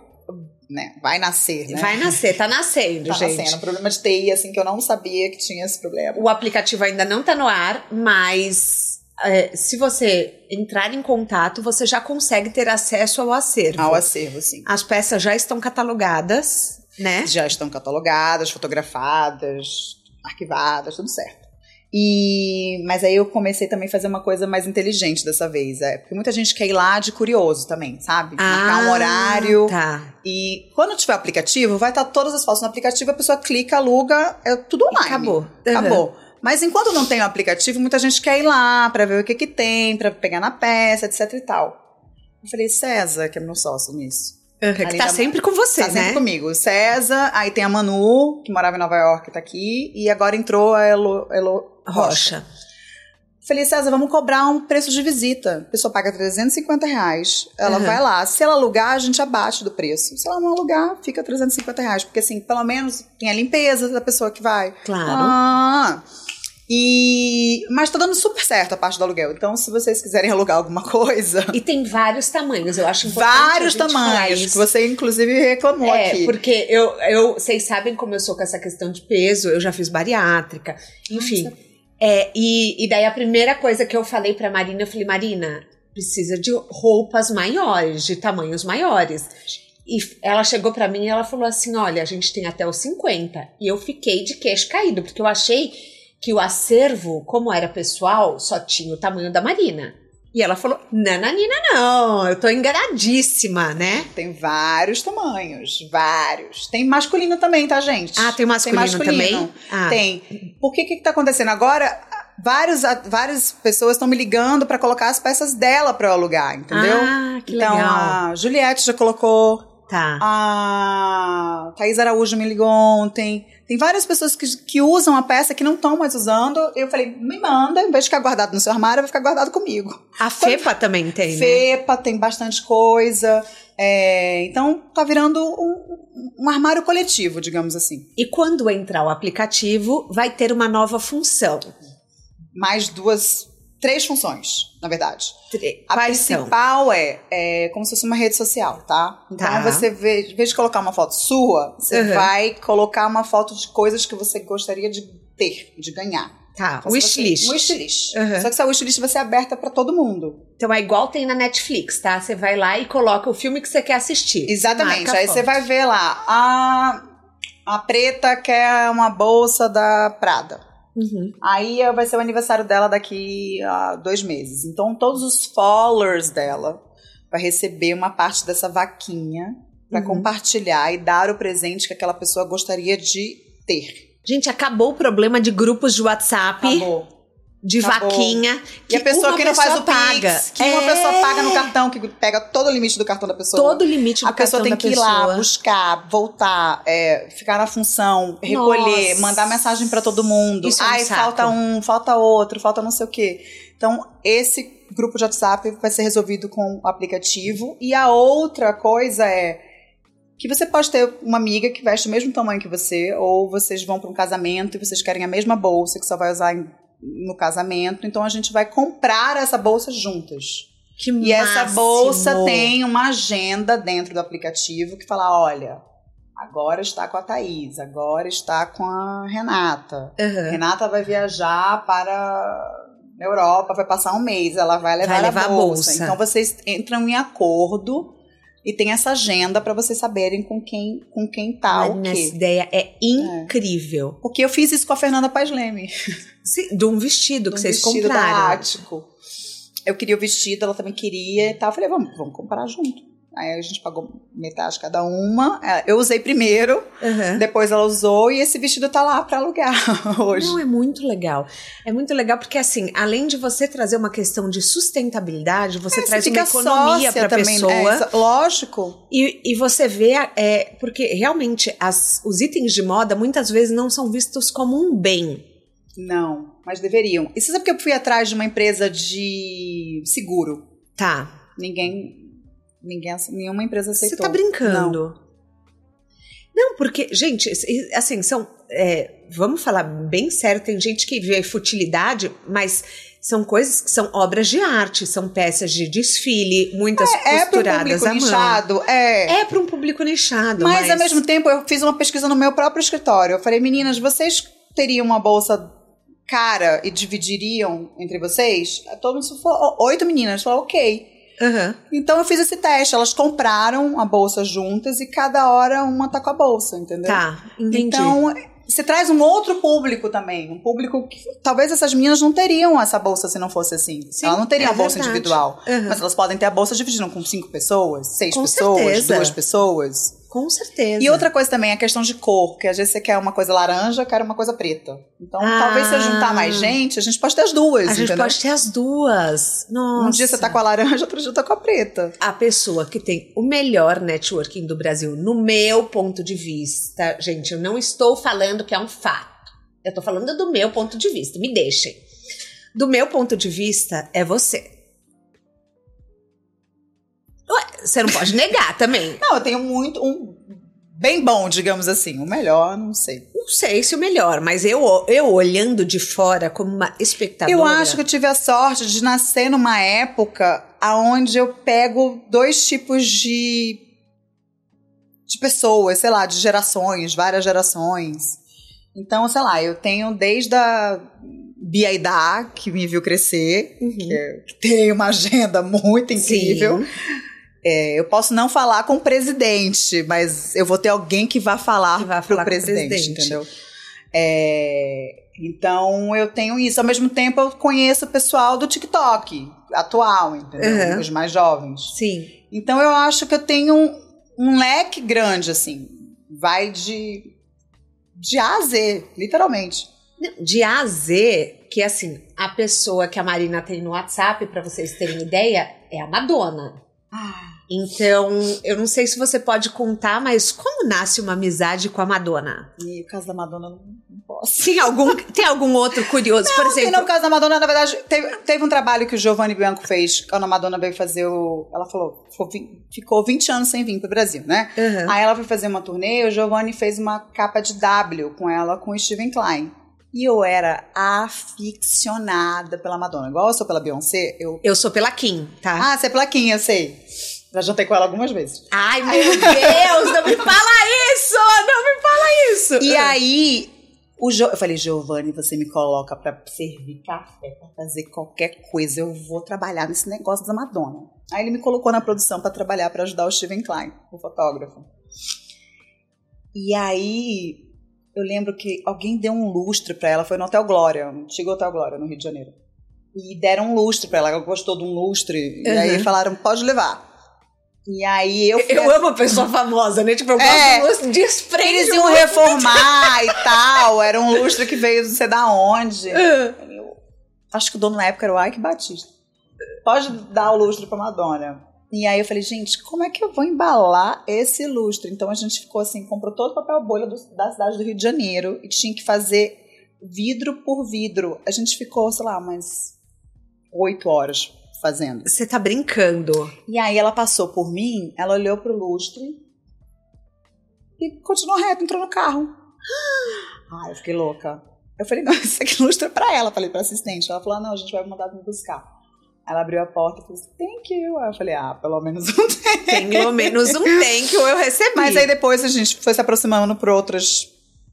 né? Vai nascer, né? Vai nascer, tá nascendo, Tá gente. nascendo. Problema de TI, assim, que eu não sabia que tinha esse problema. O aplicativo ainda não tá no ar, mas é, se você entrar em contato, você já consegue ter acesso ao acervo. Ao acervo, sim. As peças já estão catalogadas, né? Já estão catalogadas, fotografadas, arquivadas, tudo certo. E, mas aí eu comecei também a fazer uma coisa mais inteligente dessa vez. É, porque muita gente quer ir lá de curioso também, sabe? Marcar um Ah, horário. Tá. E quando tiver aplicativo, vai estar todas as fotos no aplicativo, a pessoa clica, aluga, é tudo E online. acabou. Uhum. Acabou. Mas enquanto não tem o aplicativo, muita gente quer ir lá pra ver o que que tem, pra pegar na peça, etc e tal. Eu falei, César, que é meu sócio nisso. Uhum, que tá da- sempre com você, tá sempre né? comigo. César, aí tem a Manu, que morava em Nova York, tá aqui, e agora entrou a Elo, Elo Rocha. Falei, César, vamos cobrar um preço de visita. A pessoa paga 350 reais, ela Uhum. vai lá. Se ela alugar, a gente abate do preço. Se ela não alugar, fica 350 reais. Porque assim, pelo menos tem a limpeza da pessoa que vai. Claro. Ah, e... Mas tá dando super certo a parte do aluguel. Então, se vocês quiserem alugar alguma coisa... E tem vários tamanhos, eu acho importante Vários tamanhos, que você inclusive reclamou É, aqui. porque eu, eu, vocês sabem como eu sou com essa questão de peso, eu já fiz bariátrica, enfim. É, e, e daí a primeira coisa que eu falei pra Marina, eu falei, Marina, precisa de roupas maiores, de tamanhos maiores. E ela chegou pra mim e ela falou assim: olha, a gente tem até os 50. E eu fiquei de queixo caído, porque eu achei que o acervo, como era pessoal, só tinha o tamanho da Marina. E ela falou: Nananina, não, eu tô enganadíssima, né? Tem vários tamanhos, vários. Tem masculino também, tá, gente? Ah, tem masculino, também? Ah. Tem. Por que que tá acontecendo? Agora, vários, várias pessoas estão me ligando pra colocar as peças dela pra eu alugar, entendeu? Ah, que então, legal. a Juliette já colocou, Tá. a Thaís Araújo me ligou ontem. Tem várias pessoas que, que usam a peça que não estão mais usando. Eu falei, me manda, em vez de ficar guardado no seu armário, vai ficar guardado comigo. A FEPA também tem, né? FEPA, tem bastante coisa. É, então, tá virando um, um armário coletivo, digamos assim. E quando entrar o aplicativo, vai ter uma nova função. Mais duas, três funções, na verdade. Tre- A Quais são? principal é, é como se fosse uma rede social, tá? Então Tá. você, vê, em vez de colocar uma foto sua, você Uhum. vai colocar uma foto de coisas que você gostaria de ter, de ganhar. Tá, Então, wishlist. Wishlist. Uhum. Só que essa wishlist vai ser aberta pra todo mundo. Então é igual tem na Netflix, tá? Você vai lá e coloca o filme que você quer assistir. Exatamente. Marca Aí você vai ver lá, a, a preta quer uma bolsa da Prada. Uhum. Aí eh, vai ser o aniversário dela daqui a dois meses. Então, todos os followers dela vai receber uma parte dessa vaquinha para Uhum. compartilhar e dar o presente que aquela pessoa gostaria de ter. Gente, acabou o problema de grupos de WhatsApp, Acabou. De Acabou. vaquinha. E a pessoa uma que não faz pessoa o paga, paga. que uma É. pessoa paga no cartão, que pega todo o limite do cartão da pessoa. Todo o limite do a pessoa cartão tem da que ir pessoa. lá, buscar, voltar, é, ficar na função, recolher, Nossa. mandar mensagem pra todo mundo. Isso é um Ai, falta um, falta outro, falta não sei o quê. Então, esse grupo de WhatsApp vai ser resolvido com o aplicativo. E a outra coisa é que você pode ter uma amiga que veste o mesmo tamanho que você, ou vocês vão para um casamento e vocês querem a mesma bolsa que só vai usar em- no casamento. Então, a gente vai comprar essa bolsa juntas. Que E essa máximo. bolsa tem uma agenda dentro do aplicativo que fala: olha, agora está com a Thaís, agora está com a Renata. Aham. Renata vai viajar para a Europa, vai passar um mês, ela vai levar, Vai levar a, a bolsa. bolsa. Então vocês entram em acordo e tem essa agenda para vocês saberem com quem com quem tá o Marina, essa quê. ideia é incrível. Porque eu fiz isso com a Fernanda Paz Leme. Sim, de um vestido que um vocês vestido da compraram. Ático. Eu queria o vestido, ela também queria e tal. Eu falei, vamos, vamos comprar junto. Aí a gente pagou metade cada uma. É, Eu usei primeiro, Aham. depois ela usou e esse vestido tá lá pra alugar hoje. Não, é muito legal. É muito legal porque, assim, além de você trazer uma questão de sustentabilidade, você É, traz você uma fica economia sócia para a também, pessoa. é, lógico. E, e você vê, é, porque realmente as, os itens de moda muitas vezes não são vistos como um bem. Não, mas deveriam. E você sabe que eu fui atrás de uma empresa de seguro? Tá. Ninguém. Ninguém, nenhuma empresa Você aceitou. tá brincando. Não, porque, gente, assim, são. é, vamos falar bem sério, tem gente que vê futilidade, mas são coisas que são obras de arte, são peças de desfile, muitas É, é para costuradas público à mão. nichado, é. É para um público nichado. Mas, ao mesmo tempo, eu fiz uma pesquisa no meu próprio escritório. Eu falei, meninas, vocês teriam uma bolsa cara e dividiriam entre vocês? Todo mundo falou, oito meninas falaram, ok. Aham. Então eu fiz esse teste. Elas compraram a bolsa juntas e cada hora uma tá com a bolsa, entendeu? Tá, entendi. Então, você traz um outro público também. Um público que talvez essas meninas não teriam essa bolsa se não fosse assim. Sim, Elas não teriam é a bolsa verdade. individual. Aham. Mas elas podem ter a bolsa dividida com cinco pessoas, seis Com pessoas, certeza. duas pessoas. Com certeza. E outra coisa também é a questão de cor, porque às vezes você quer uma coisa laranja, eu quero uma coisa preta. Então, Ah. talvez se eu juntar mais gente, a gente pode ter as duas, A gente entendeu? pode ter as duas. Nossa. Um dia você tá com a laranja, outro dia tá com a preta. a pessoa que tem o melhor networking do Brasil, no meu ponto de vista, gente, eu não estou falando que é um fato. Eu tô falando do meu ponto de vista, me deixem. Do meu ponto de vista, é você. Você não pode negar também. Não, eu tenho muito, um bem bom, digamos assim. O melhor, não sei. Não sei se o melhor, mas eu, eu olhando de fora como uma espectadora. Eu acho que eu tive a sorte de nascer numa época aonde eu pego dois tipos de de pessoas, sei lá, de gerações, várias gerações. Então, sei lá, eu tenho desde a Bia Aidá, que me viu crescer, Uhum. que, é- que tem uma agenda muito incrível. Sim. É, eu posso não falar com o presidente, mas eu vou ter alguém que vá falar, Que vá falar com o presidente, entendeu? É, então eu tenho isso. Ao mesmo tempo, eu conheço o pessoal do TikTok atual, entendeu? Uhum. Os mais jovens. Sim. Então eu acho que eu tenho um, um leque grande, assim. Vai de, de A a Z, literalmente. De A a Z, que assim, a pessoa que a Marina tem no WhatsApp, pra vocês terem ideia, é a Madonna. Então, eu não sei se você pode contar, mas como nasce uma amizade com a Madonna? E o caso da Madonna, não, não posso. Tem algum, tem algum outro curioso? Por Não, tem exemplo, no caso da Madonna, na verdade, teve, teve um trabalho que o Giovanni Bianco fez quando a Madonna veio fazer o. Ela falou, ficou, vi- ficou 20 anos sem vir pro Brasil, né? Aham. Aí ela foi fazer uma turnê o Giovanni fez uma capa de W com ela, com o Steven Klein. E eu era aficionada pela Madonna. Igual eu sou pela Beyoncé, eu. eu sou pela Kim, tá? Ah, você é plaquinha, eu sei. Já jantei com ela algumas vezes. Ai, meu Deus, não me fala isso! Não me fala isso! E aí, o jo... eu falei, Giovanni, você me coloca pra servir café, pra fazer qualquer coisa, eu vou trabalhar nesse negócio da Madonna. Aí ele me colocou na produção pra trabalhar, pra ajudar o Steven Klein, o fotógrafo. E aí, eu lembro que alguém deu um lustre pra ela, foi no Hotel Glória, no antigo Hotel Glória, no Rio de Janeiro. E deram um lustre pra ela, ela gostou de um lustre, e aí Uhum. falaram, pode levar. E aí eu Eu amo a pessoa famosa, né? Tipo, eu gosto É. do lustre, desprende eles iam reformar e tal. Era um lustre que veio não sei da onde. Ah. Eu acho que o dono na época era o Ike Batista. Pode dar o lustre pra Madonna. E aí eu falei, gente, como é que eu vou embalar esse lustre? Então a gente ficou assim, comprou todo o papel bolha do- da cidade do Rio de Janeiro e tinha que fazer vidro por vidro. A gente ficou, sei lá, umas oito horas fazendo. Você tá brincando. E aí ela passou por mim, ela olhou pro lustre e continuou reto, entrou no carro. Ai, eu fiquei louca. Eu falei, não, esse aqui lustre é pra ela. Falei pra assistente. Ela falou, ah, não, a gente vai mandar me buscar. Ela abriu a porta e falou assim, thank you. Aí eu falei, ah, pelo menos um thank Pelo menos um thank you eu recebi. Mas aí depois a gente foi se aproximando por outras,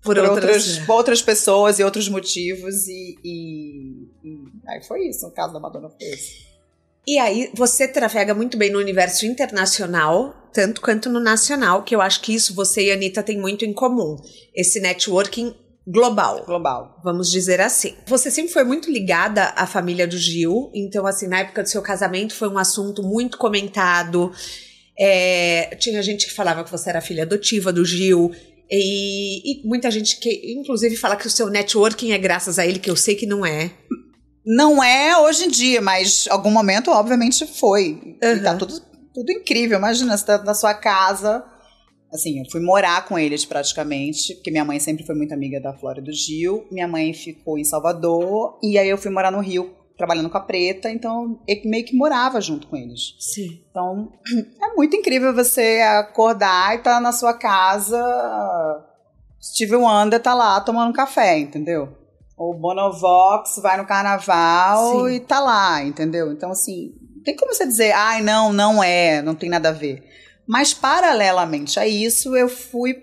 Por por, outras- outras, outras pessoas e outros motivos. E, e- e aí foi isso, no caso da Madonna foi esse. E aí, você trafega muito bem no universo internacional, tanto quanto no nacional, que eu acho que isso você e a Anitta têm muito em comum. Esse networking global, Global. vamos dizer assim. Você sempre foi muito ligada à família do Gil, então, assim, na época do seu casamento foi um assunto muito comentado. É, tinha gente que falava que você era filha adotiva do Gil. E, e muita gente que, inclusive, fala que o seu networking é graças a ele, que eu sei que não é. Não é hoje em dia, mas algum momento, obviamente, foi. E tá tudo, tudo incrível. Imagina, você tá na sua casa. Assim, eu fui morar com eles praticamente, porque minha mãe sempre foi muito amiga da Flora e do Gil. Minha mãe ficou em Salvador, e aí eu fui morar no Rio, trabalhando com a Preta, então eu meio que morava junto com eles. Sim. Então, é muito incrível você acordar e tá na sua casa. Steve Wonder tá lá tomando café, entendeu? O Bonovox vai no carnaval Sim. e tá lá, entendeu? Então, assim, não tem como você dizer, ai, não, não é, não tem nada a ver. Mas, paralelamente a isso, eu fui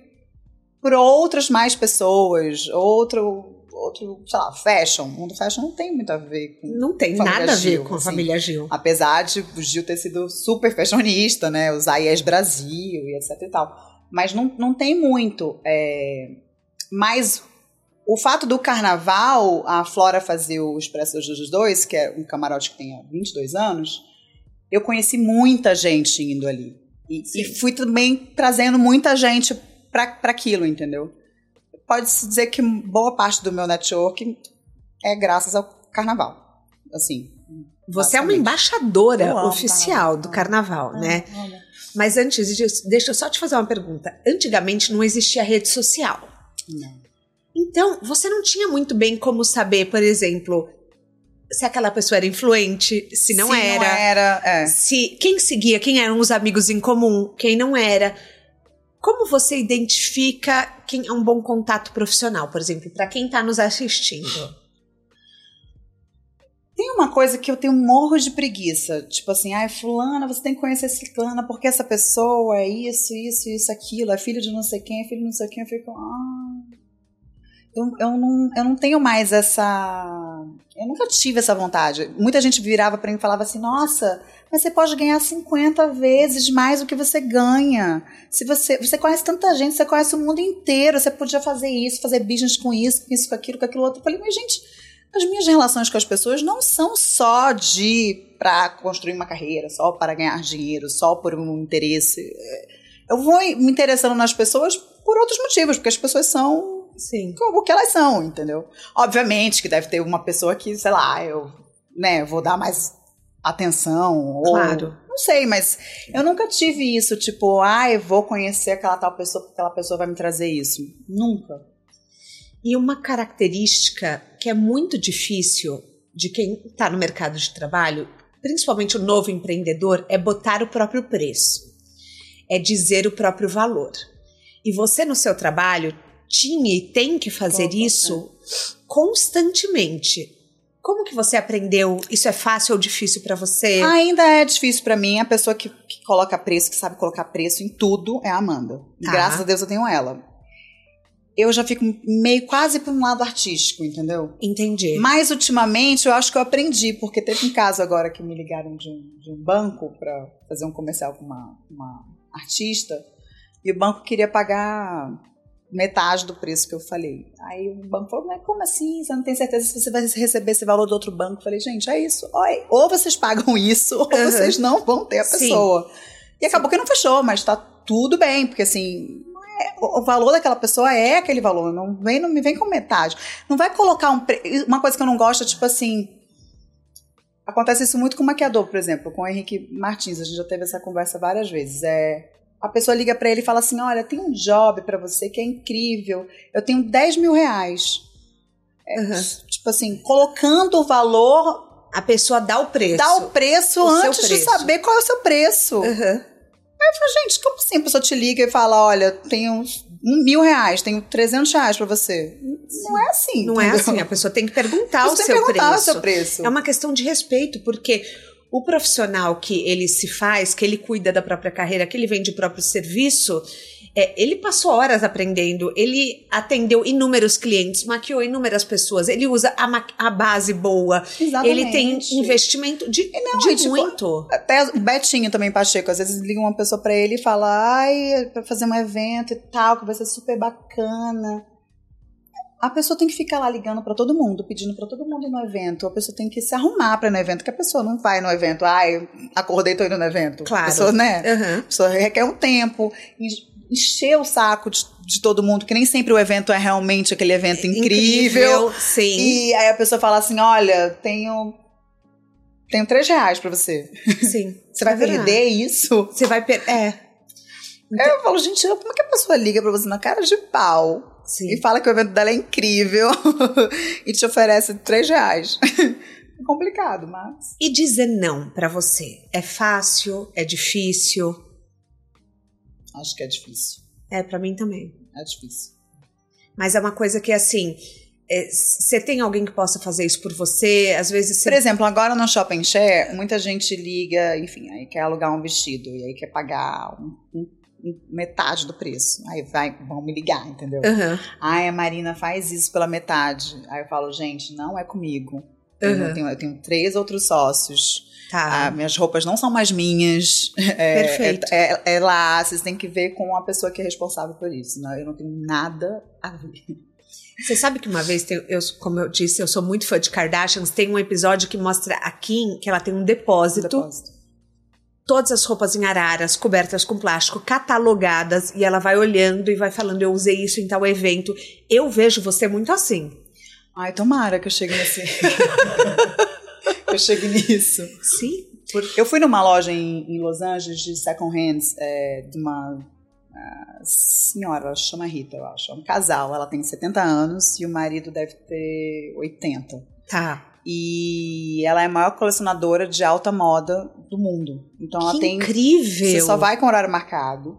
por outras mais pessoas, outro, outro, sei lá, fashion. O mundo fashion não tem muito a ver com Não tem nada a ver Gil, com a assim. família Gil. Apesar de o Gil ter sido super fashionista, né? Usar Yes Brasil e etc e tal. Mas não, não tem muito. é, Mas o fato do carnaval, a Flora fazer o Expresso dos Dois, que é um camarote que tem há 22 anos, eu conheci muita gente indo ali. E, e fui também trazendo muita gente para aquilo, entendeu? Pode-se dizer que boa parte do meu networking é graças ao carnaval. Assim, Você é uma embaixadora oficial carnaval. do carnaval, né? Ah, olha. Mas antes disso, deixa eu só te fazer uma pergunta. Antigamente não existia rede social. Não. Então, você não tinha muito bem como saber, por exemplo, se aquela pessoa era influente, se não Se era. Não era, é. Se quem seguia, quem eram os amigos em comum, quem não era. Como você identifica quem é um bom contato profissional, por exemplo, para quem está nos assistindo? Tem uma coisa que eu tenho morro de preguiça. Tipo assim, ai, fulana, você tem que conhecer ciclana, porque essa pessoa é isso, isso, isso, aquilo, é filho de não sei quem, é filho de não sei quem. Eu fico, ah... Eu, eu, não, eu não tenho mais essa... Eu nunca tive essa vontade. Muita gente virava pra mim e falava assim, nossa, mas você pode ganhar 50 vezes mais do que você ganha. Se você, você conhece tanta gente, você conhece o mundo inteiro, você podia fazer isso, fazer business com isso, com isso, com aquilo, com aquilo outro. Eu falei, mas gente, as minhas relações com as pessoas não são só de para construir uma carreira, só para ganhar dinheiro, só por um interesse. Eu vou me interessando nas pessoas por outros motivos, porque as pessoas são Sim. o que elas são, entendeu? Obviamente que deve ter uma pessoa que, sei lá, eu, né, vou dar mais atenção ou Claro. não sei, mas eu nunca tive isso, tipo, ai, vou conhecer aquela tal pessoa, porque aquela pessoa vai me trazer isso. Nunca. E uma característica que é muito difícil de quem está no mercado de trabalho, principalmente o novo empreendedor, é botar o próprio preço, é dizer o próprio valor. E você no seu trabalho tinha e tem que fazer isso constantemente. Como que você aprendeu? Isso é fácil ou difícil para você? Ainda é difícil pra mim, a pessoa que, que coloca preço, que sabe colocar preço em tudo, é a Amanda. Tá. Graças a Deus eu tenho ela. Eu já fico meio quase para um lado artístico, entendeu? Entendi. Mas ultimamente eu acho que eu aprendi, porque teve um caso agora que me ligaram de um, de um banco para fazer um comercial com uma, uma artista, e o banco queria pagar metade do preço que eu falei. Aí o banco falou, mas como assim? Você não tem certeza se você vai receber esse valor do outro banco? Eu falei, gente, é isso. Oi, ou vocês pagam isso, ou Uhum. vocês não vão ter a Sim. pessoa. E acabou que não fechou, mas tá tudo bem, porque assim, é- o o valor daquela pessoa é aquele valor, não vem, não me vem com metade. Não vai colocar um. pre- Uma coisa que eu não gosto é tipo assim. Acontece isso muito com o maquiador, por exemplo, com o Henrique Martins. A gente já teve essa conversa várias vezes. É, a pessoa liga pra ele e fala assim: Olha, tem um job pra você que é incrível. Eu tenho 10 mil reais. É, Uhum. Tipo assim, colocando o valor, A pessoa dá o preço. dá o preço O antes de preço. saber qual é o seu preço. Uhum. Gente, como assim a pessoa te liga e fala: Olha, tenho um mil reais, tenho 300 reais pra você? Não é assim. Não é entendeu? assim, a pessoa tem que perguntar Você o tem seu perguntar o seu preço. É uma questão de respeito, porque o profissional que ele se faz, que ele cuida da própria carreira, que ele vende o próprio serviço, é, ele passou horas aprendendo, ele atendeu inúmeros clientes, maquiou inúmeras pessoas, ele usa a, a base boa, Exatamente. ele tem investimento de, Não, de e, tipo, muito. Até o Betinho também, Pacheco, às vezes liga uma pessoa pra ele e fala, ai, pra fazer um evento e tal, que vai ser super bacana. A pessoa tem que ficar lá ligando pra todo mundo, pedindo pra todo mundo ir no evento. A pessoa tem que se arrumar pra ir no evento, que a pessoa não vai no evento, ai, acordei, tô indo no evento. Claro. A pessoa, né? Aham. A pessoa requer um tempo, en- encher o saco de, de todo mundo, que nem sempre o evento é realmente aquele evento incrível. Sim. E aí a pessoa fala assim, olha, tenho... Tenho três reais pra você. Sim. Você vai verdade. perder isso? Você vai perder. É. Eu falo, gente, como é que a pessoa liga pra você na cara de pau Sim. e fala que o evento dela é incrível e te oferece três reais? É complicado, mas. E dizer não pra você? É fácil? É difícil? Acho que é difícil. É, pra mim também. É difícil. Mas é uma coisa que, assim, é, você tem alguém que possa fazer isso por você? Às vezes você. Por exemplo, agora no Shopping Share, muita gente liga, enfim, aí quer alugar um vestido e aí quer pagar um- um- metade do preço. Aí vai, vão me ligar, entendeu? Aham. Ai, a Marina faz isso pela metade. Aí eu falo, gente, não é comigo. Eu, Uhum. tenho, eu tenho três outros sócios. Tá. Ah, minhas roupas não são mais minhas. É, Perfeito. É, é- é lá, vocês têm que ver com a pessoa que é responsável por isso. Não, eu não tenho nada a ver. Você sabe que uma vez, tem- eu, como eu disse, eu sou muito fã de Kardashians. Tem um episódio que mostra a Kim que ela tem um depósito, Depósito. Todas as roupas em araras, cobertas com plástico, catalogadas, e ela vai olhando e vai falando: Eu usei isso em tal evento. Eu vejo você muito assim. Ai, tomara que eu chegue nesse. eu chegue nisso. Sim. Eu fui numa loja em, em Los Angeles de second hands é, de uma ah, senhora, ela chama Rita, eu acho. É um casal, ela tem 70 anos e o marido deve ter 80. Tá. E ela é a maior colecionadora de alta moda do mundo. Então ela que tem. incrível. Você só vai com horário marcado.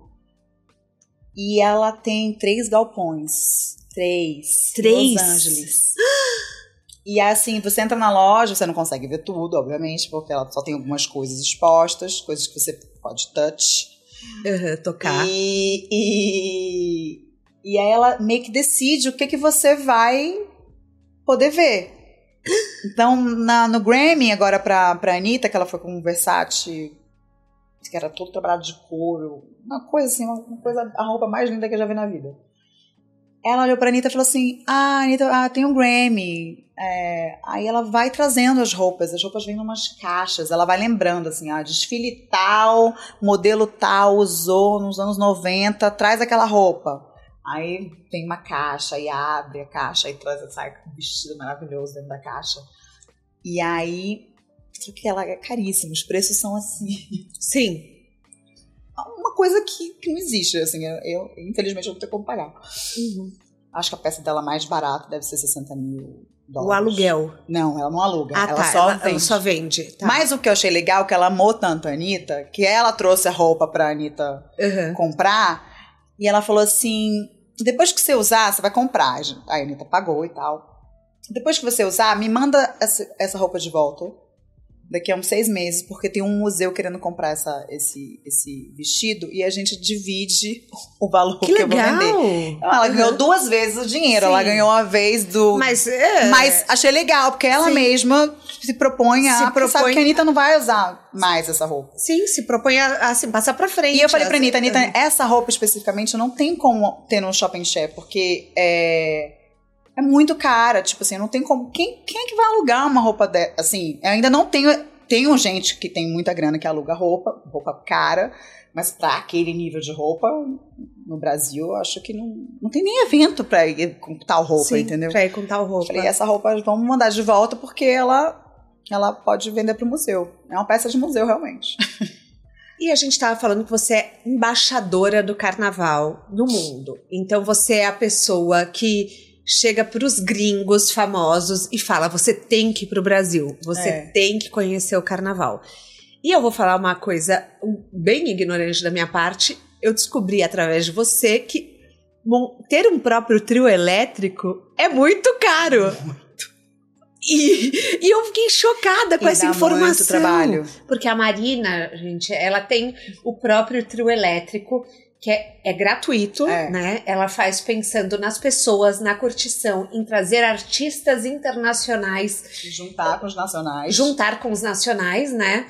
E ela tem três galpões. Três. Três? Los Angeles. E assim, você entra na loja, você não consegue ver tudo, obviamente, porque ela só tem algumas coisas expostas, coisas que você pode touch. Aham, tocar. E, e, e aí ela meio que decide o que, que você vai poder ver. Então, na, no Grammy, agora pra, pra Anitta, que ela foi com um Versace, que era todo trabalhado de couro, uma coisa assim, uma, uma coisa, a roupa mais linda que eu já vi na vida. Ela olhou pra Anitta e falou assim: Ah, Anitta, ah, tem um Grammy. É, aí ela vai trazendo as roupas, as roupas vêm em umas caixas, ela vai lembrando assim, ah, desfile tal, modelo tal usou nos anos 90, traz aquela roupa. Aí tem uma caixa, e abre a caixa, aí traz sai um vestido maravilhoso dentro da caixa. E aí, só que ela é caríssima, os preços são assim. Sim. Uma coisa que, que não existe, assim, eu, infelizmente eu não tenho como pagar. Uhum. Acho que a peça dela mais barata deve ser 60 mil dólares. O aluguel. Não, ela não aluga. Ah, ela tá. só ela, vende. ela só vende. Tá. Mas o que eu achei legal, que ela amou tanto a Anitta, que ela trouxe a roupa pra Anitta Aham. comprar, e ela falou assim: depois que você usar, você vai comprar. A Anitta pagou e tal. Depois que você usar, me manda essa roupa de volta. Daqui a uns seis meses, porque tem um museu querendo comprar essa, esse, esse vestido e a gente divide o valor que, Que eu vou legal. vender. Ela Uhum. ganhou duas vezes o dinheiro. Ela Sim. ganhou uma vez do. Mas, é, Mas achei legal, porque ela Sim. mesma se propõe a. Se porque sabe propõe- que a Anitta não vai usar mais essa roupa. sim, se propõe a, assim, passar pra frente. E eu falei pra Anitta, Anitta, essa roupa especificamente não tem como ter no shopping share, porque é, é muito cara. Tipo assim, não tem como. Quem, quem é que vai alugar uma roupa dessa? Assim, eu ainda não tenho. Tenho gente que tem muita grana que aluga roupa, roupa cara, mas pra aquele nível de roupa, no Brasil, eu acho que não, não tem nem evento pra ir com tal roupa, Sim, entendeu? Pra ir com tal roupa. Falei, essa roupa vamos mandar de volta porque ela, ela pode vender pro museu. É uma peça de museu, realmente. E a gente tava falando que você é embaixadora do carnaval no mundo. Então você é a pessoa que chega pros gringos famosos e fala: você tem que ir pro Brasil, você É. tem que conhecer o carnaval. E eu vou falar uma coisa bem ignorante da minha parte. Eu descobri através de você que ter um próprio trio elétrico é muito caro. E, e eu fiquei chocada com E essa informação. muito trabalho. Porque a Marina, gente, ela tem o próprio trio elétrico, que é, é gratuito, É. né? Ela faz pensando nas pessoas, na curtição, em trazer artistas internacionais, Juntar com os nacionais. juntar com os nacionais, né?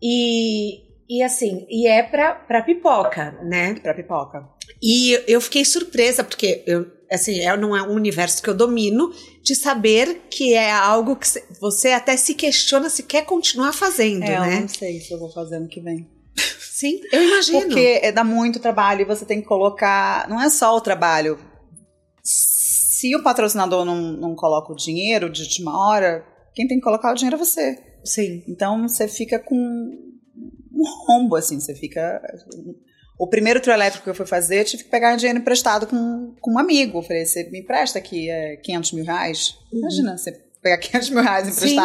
E, e assim, e é pra, pra pipoca, né? Pra pipoca. E eu fiquei surpresa, porque eu, assim, é, não é um universo que eu domino, de saber que é algo que você até se questiona se quer continuar fazendo, É, eu né? não sei se eu vou fazer ano que vem. Sim, eu imagino. Porque é, dá muito trabalho e você tem que colocar. Não é só o trabalho. Se o patrocinador não, não coloca o dinheiro de última hora, quem tem que colocar o dinheiro é você. Sim. Então você fica com um rombo, assim, você fica. O primeiro trio elétrico que eu fui fazer, eu tive que pegar dinheiro emprestado com, com um amigo. Eu falei, você me empresta aqui é, 500 mil reais? Imagina, você pegar 500 mil reais Sim.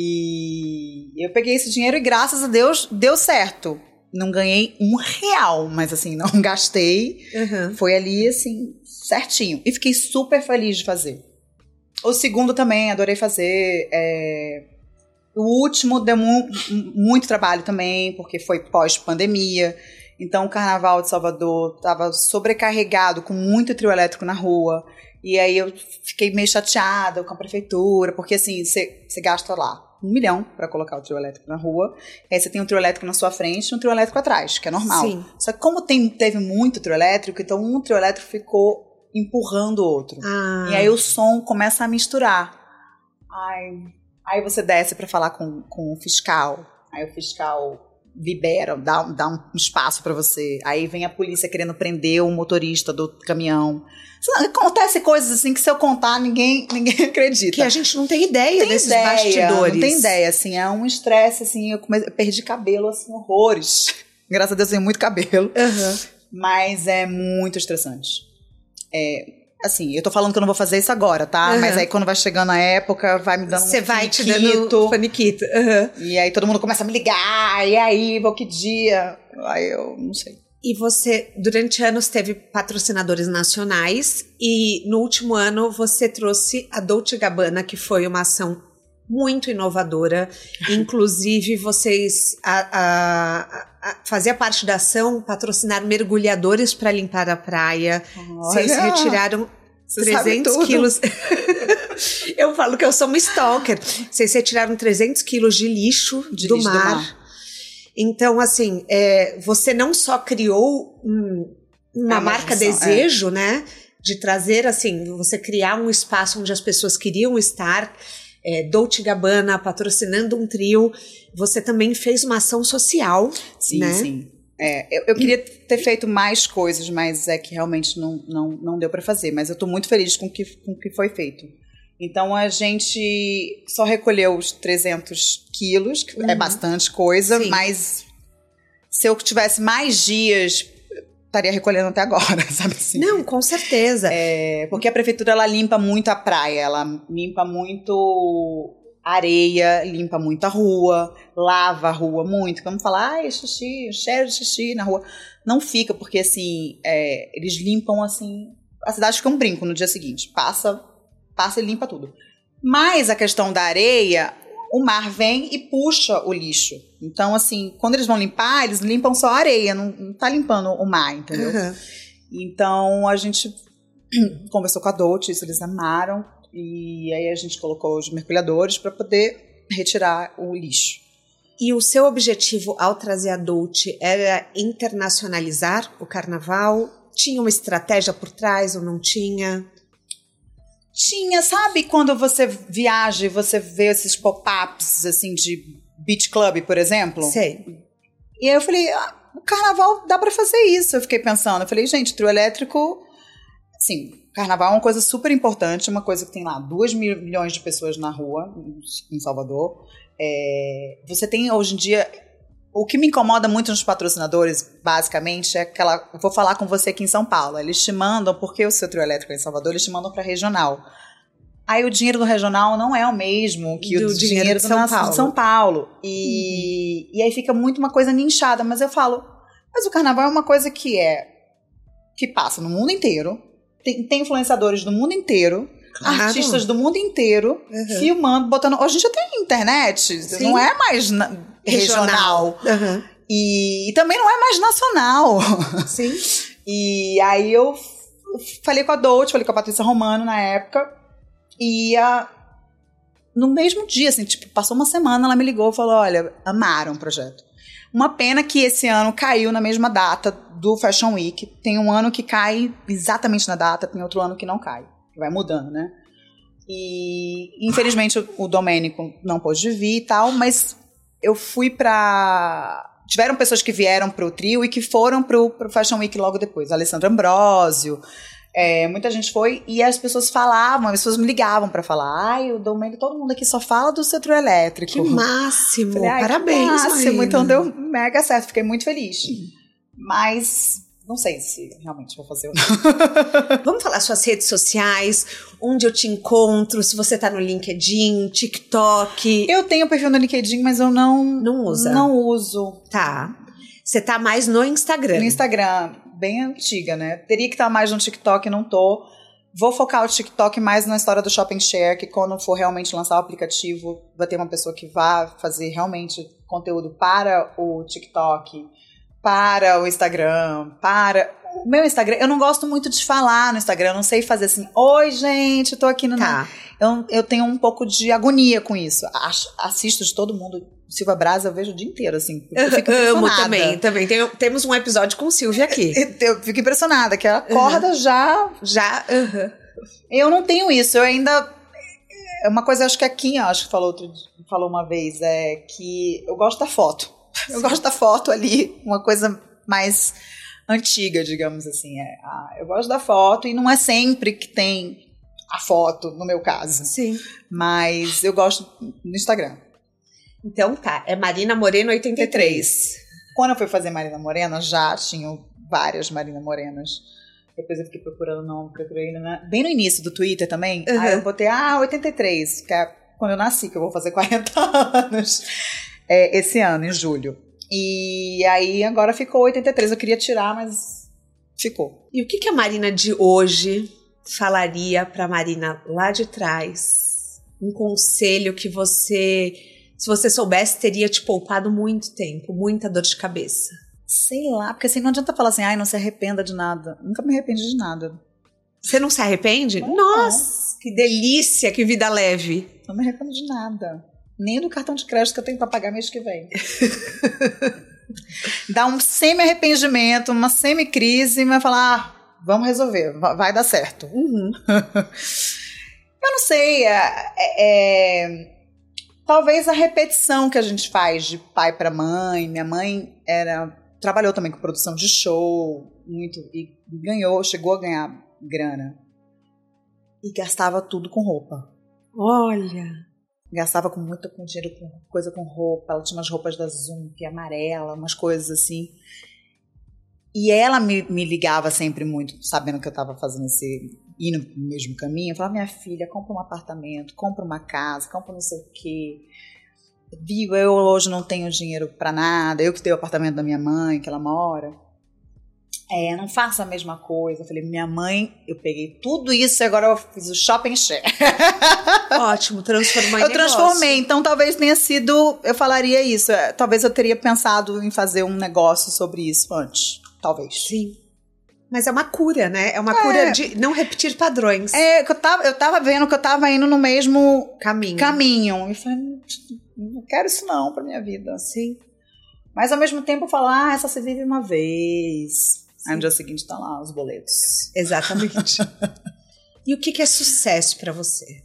E eu peguei esse dinheiro e graças a Deus deu certo. Não ganhei um real, mas assim, não gastei. Uhum. Foi ali, assim, certinho. E fiquei super feliz de fazer. O segundo também, adorei fazer. é, O último deu mu- muito trabalho também, porque foi pós-pandemia. Então o Carnaval de Salvador estava sobrecarregado, com muito trio elétrico na rua. E aí eu fiquei meio chateada com a prefeitura, porque assim, você gasta lá um milhão para colocar o trio elétrico na rua. Aí você tem um trio elétrico na sua frente e um trio elétrico atrás, que é normal. Sim. Só que como tem, teve muito trio elétrico, então um trio elétrico ficou empurrando o outro. Ah, E aí o som começa a misturar. Ai, aí você desce para falar com, com o fiscal. Aí o fiscal libera, dá, dá um espaço para você. Aí vem a polícia querendo prender o motorista do caminhão. Acontece coisas assim que se eu contar, ninguém, ninguém acredita. que a gente não tem ideia tem desses ideia, bastidores. Não tem ideia, assim, é um estresse, assim, eu, eu perdi cabelo, assim, horrores. Graças a Deus eu tenho muito cabelo. Aham. Mas é muito estressante. É, assim, eu tô falando que eu não vou fazer isso agora, tá? Uhum. Mas aí quando vai chegando a época, vai me dando Você um vai te dando paniquito. Aham. E aí todo mundo começa a me ligar, e aí, vou que dia? Aí eu não sei. E você, durante anos, teve patrocinadores nacionais e no último ano você trouxe a Dolce Gabbana, que foi uma ação muito inovadora. Inclusive, vocês a, a, a- fazia parte da ação patrocinar mergulhadores para limpar a praia. Vocês Olha, retiraram você sabe 300 tudo. quilos. eu falo que eu sou uma stalker. Vocês retiraram 300 quilos de lixo, De do, lixo do mar. mar. Então, assim, é, você não só criou um- uma É marca junção, desejo, né? De trazer, assim, você criar um espaço onde as pessoas queriam estar. É, Dolce Gabbana patrocinando um trio. Você também fez uma ação social, Sim, né? sim. É, eu, eu queria ter feito mais coisas, mas é que realmente não, não, não deu pra fazer. Mas eu tô muito feliz com o que, com o que foi feito. Então a gente só recolheu os 300 quilos, que é Uhum. bastante coisa, Sim. mas se eu tivesse mais dias, estaria recolhendo até agora, sabe assim? Não, com certeza. É, porque a prefeitura ela limpa muito a praia, ela limpa muito areia, limpa muito a rua, lava a rua muito. Vamos falar, ai, xixi, cheiro de xixi na rua. Não fica, porque assim, é, eles limpam assim. A cidade fica um brinco no dia seguinte. Passa, passa e limpa tudo. Mas a questão da areia, o mar vem e puxa o lixo. Então, assim, quando eles vão limpar, eles limpam só a areia, não, não tá limpando o mar, entendeu? Aham. Então a gente conversou com a Dolce, isso eles amaram. E aí a gente colocou os mergulhadores para poder retirar o lixo. E o seu objetivo ao trazer a Dolce era internacionalizar o carnaval? Tinha uma estratégia por trás ou não tinha? Tinha, sabe quando você viaja e você vê esses pop-ups assim de beach club, por exemplo? Sei. E aí eu falei, ah, o carnaval dá pra fazer isso. Eu fiquei pensando, eu falei, gente, trio elétrico, assim, carnaval é uma coisa super importante, uma coisa que tem lá duas mil- milhões de pessoas na rua, em Salvador. É, você tem hoje em dia. O que me incomoda muito nos patrocinadores, basicamente, é aquela. Eu vou falar com você aqui em São Paulo. Eles te mandam, porque o seu trio elétrico é em Salvador, eles te mandam para regional. Aí o dinheiro do regional não é o mesmo que Do o dinheiro dinheiro de do São Paulo. São Paulo. E, e aí fica muito uma coisa ninchada. Mas eu falo, mas o carnaval é uma coisa que é. que passa no mundo inteiro. Tem, tem influenciadores do mundo inteiro. Claro. artistas do mundo inteiro Uhum. filmando, botando. Hoje já tem internet, Sim. não é mais na- regional. Aham. E, e também não é mais nacional. Sim. E aí eu falei com a Dolce, falei com a Patrícia Romano na época. E a, no mesmo dia, assim, tipo, passou uma semana, ela me ligou e falou: olha, amaram o projeto. Uma pena que esse ano caiu na mesma data do Fashion Week. Tem um ano que cai exatamente na data, tem outro ano que não cai. Vai mudando, né? E infelizmente o, o Domênico não pôde vir e tal, mas eu fui pra. Tiveram pessoas que vieram pro trio e que foram pro, pro Fashion Week logo depois. Alessandra Ambrosio, é, muita gente foi e as pessoas falavam, as pessoas me ligavam pra falar. Ai, o Domênico, todo mundo aqui só fala do seu trio elétrico. Que máximo. Falei, "Ai, que Parabéns, máximo. Marina. Então deu mega certo, fiquei muito feliz. Mas não sei se realmente vou fazer ou não. Vamos falar suas redes sociais, onde eu te encontro, se você tá no LinkedIn, TikTok. Eu tenho perfil no LinkedIn, mas eu não, Não usa? não uso. Tá. Você tá mais no Instagram. No Instagram, bem antiga, né? Teria que estar mais no TikTok, não tô. Vou focar o TikTok mais na história do Shopping Share, que quando for realmente lançar o aplicativo, vai ter uma pessoa que vá fazer realmente conteúdo para o TikTok, para o Instagram, para. O meu Instagram, eu não gosto muito de falar no Instagram, eu não sei fazer assim, oi gente, tô aqui no. Tá. Eu, eu tenho um pouco de agonia com isso. Acho- assisto de todo mundo. Silva Braz eu vejo o dia inteiro, assim. Eu fico Amo também, também. Tem- temos um episódio com Silvia aqui. Eu, eu fico impressionada, que ela acorda já. Já. aham. Eu não tenho isso, eu ainda. É uma coisa, acho que a Kim, acho que falou, outro, falou uma vez, é que eu gosto da foto. Eu gosto da foto ali, uma coisa mais antiga, digamos assim. É, ah, eu gosto da foto e não é sempre que tem a foto, no meu caso. Sim. Mas eu gosto no Instagram. Então tá. É Marina Moreno 83. Quando eu fui fazer Marina Morena, já tinham várias Marina Morenas. Depois eu fiquei procurando, não, procurei né? bem no início do Twitter também. Uhum. Aí eu botei, ah, 83, que é quando eu nasci, que eu vou fazer 40 anos. É, esse ano, em julho. E aí agora ficou 83. Eu queria tirar, mas ficou. E o que, que a Marina de hoje falaria pra Marina lá de trás? Um conselho que você, se você soubesse, teria te poupado muito tempo, muita dor de cabeça. Sei lá, porque assim, não adianta falar assim, ai, não se arrependa de nada. Nunca me arrependi de nada. Você não se arrepende? Nossa, que delícia, que vida leve. Não me arrependo de nada. Nem do cartão de crédito que eu tenho pra pagar mês que vem. Dá um semi-arrependimento, uma semi-crise, mas falar, ah, vamos resolver, va- vai dar certo. Uhum. Eu não sei, é, é- é- talvez a repetição que a gente faz de pai para mãe. Minha mãe era trabalhou também com produção de show, muito e ganhou, chegou a ganhar grana e gastava tudo com roupa. Olha. Gastava com muita com dinheiro com coisa com roupa. Ela tinha umas roupas da Zoom, que é amarela, umas coisas assim. E ela me, me ligava sempre muito, sabendo que eu estava fazendo esse. indo no mesmo caminho. Eu falava, minha filha, compra um apartamento, compra uma casa, compra não sei o quê. Viu, eu hoje não tenho dinheiro para nada. Eu que tenho o apartamento da minha mãe, que ela mora. É, não faça a mesma coisa. Eu falei, minha mãe, eu peguei tudo isso e agora eu fiz o shopping share. Ótimo, transformou em Eu negócio. transformei, então talvez tenha sido. Eu falaria isso. é, Talvez eu teria pensado em fazer um negócio sobre isso antes. Talvez. Sim. Mas é uma cura, né? É uma cura de não repetir padrões. É, eu tava, eu tava vendo que eu tava indo no mesmo Caminho. caminho. E falei, não quero isso não pra minha vida. Sim. Mas ao mesmo tempo falar, ah, essa se vive uma vez. Aí no dia seguinte tá lá os boletos. Exatamente. e o que, que é sucesso pra você?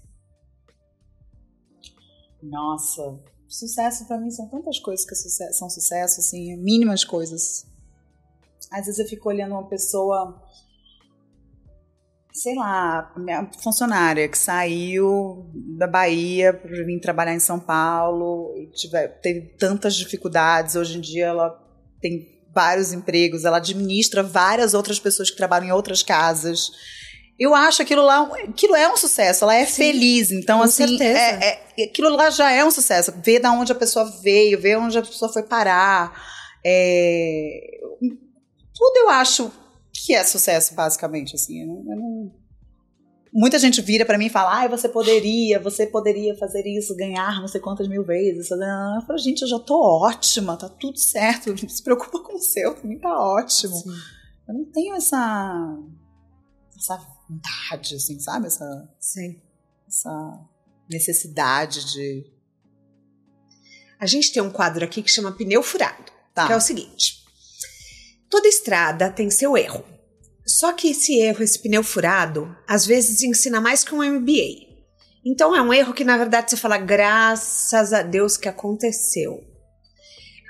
Nossa, sucesso pra mim são tantas coisas que são sucesso, assim, mínimas coisas. Às vezes eu fico olhando uma pessoa, sei lá, minha funcionária que saiu da Bahia para vir trabalhar em São Paulo, e tiver, teve tantas dificuldades. Hoje em dia ela tem vários empregos, ela administra várias outras pessoas que trabalham em outras casas. Eu acho aquilo lá, aquilo é um sucesso, ela é Sim, feliz. Então, com assim, certeza. é- é- aquilo lá já é um sucesso. Ver da onde a pessoa veio, ver onde a pessoa foi parar. É, tudo eu acho que é sucesso, basicamente. Assim, eu não- muita gente vira para mim e fala: "Ai, você poderia, você poderia fazer isso, ganhar não sei quantas mil vezes". Eu falo: "Gente, eu já tô ótima, tá tudo certo. Não se preocupa com o seu, pra mim tá ótimo". Sim. Eu não tenho essa essa vontade, assim, sabe? Essa Sim. essa necessidade de a gente tem um quadro aqui que chama pneu furado, Tá. que é o seguinte: toda estrada tem seu erro. Só que esse erro, esse pneu furado, às vezes ensina mais que um MBA. Então é um erro que na verdade você fala graças a Deus que aconteceu.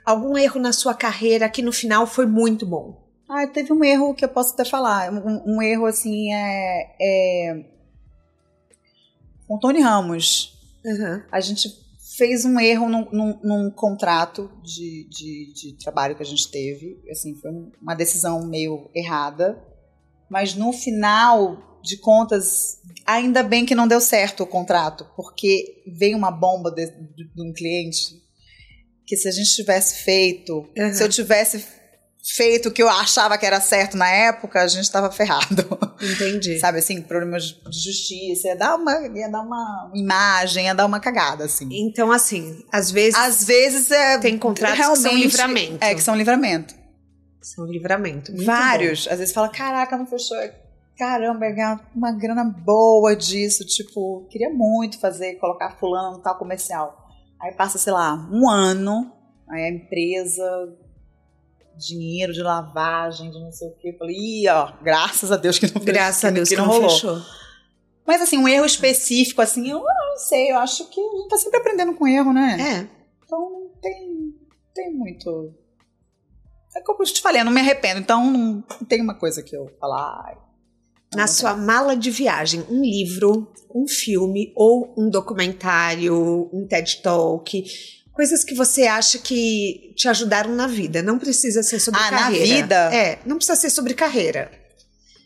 Algum erro na sua carreira que no final foi muito bom. Ah, teve um erro que eu posso até falar. Um, um erro assim é, é. Com o Tony Ramos. A gente fez um erro num, num, num contrato de, de, de, trabalho que a gente teve. Assim, foi uma decisão meio errada. Mas no final de contas, ainda bem que não deu certo o contrato, porque veio uma bomba de, de, de um cliente que se a gente tivesse feito, Uhum. se eu tivesse feito o que eu achava que era certo na época, a gente estava ferrado. Entendi. Sabe assim, problemas de justiça, ia dar uma, ia dar uma imagem, ia dar uma cagada, assim. Então, assim, às vezes Às vezes é. tem contratos que são realmente- livramento. É, que são livramento. São livramento. Muito Vários. Às vezes fala, caraca, não fechou. Caramba, ganhar uma grana boa disso. Tipo, queria muito fazer, colocar fulano tal comercial. Aí passa, sei lá, um ano, aí a empresa, dinheiro de lavagem, de não sei o quê. Eu falei, ih, ó, graças a Deus que não bom. Graças a Deus que que não não rolou. fechou. Mas assim, um erro específico, assim, eu não sei, eu acho que a gente tá sempre aprendendo com erro, né? É. Então não tem, tem muito. É como eu te falei, eu não me arrependo. Então não tem uma coisa que eu falar. Na sua mala de viagem, um livro, um filme ou um documentário, um TED Talk, coisas que você acha que te ajudaram na vida. Não precisa ser sobre Ah, na carreira. vida? É, não precisa ser sobre carreira.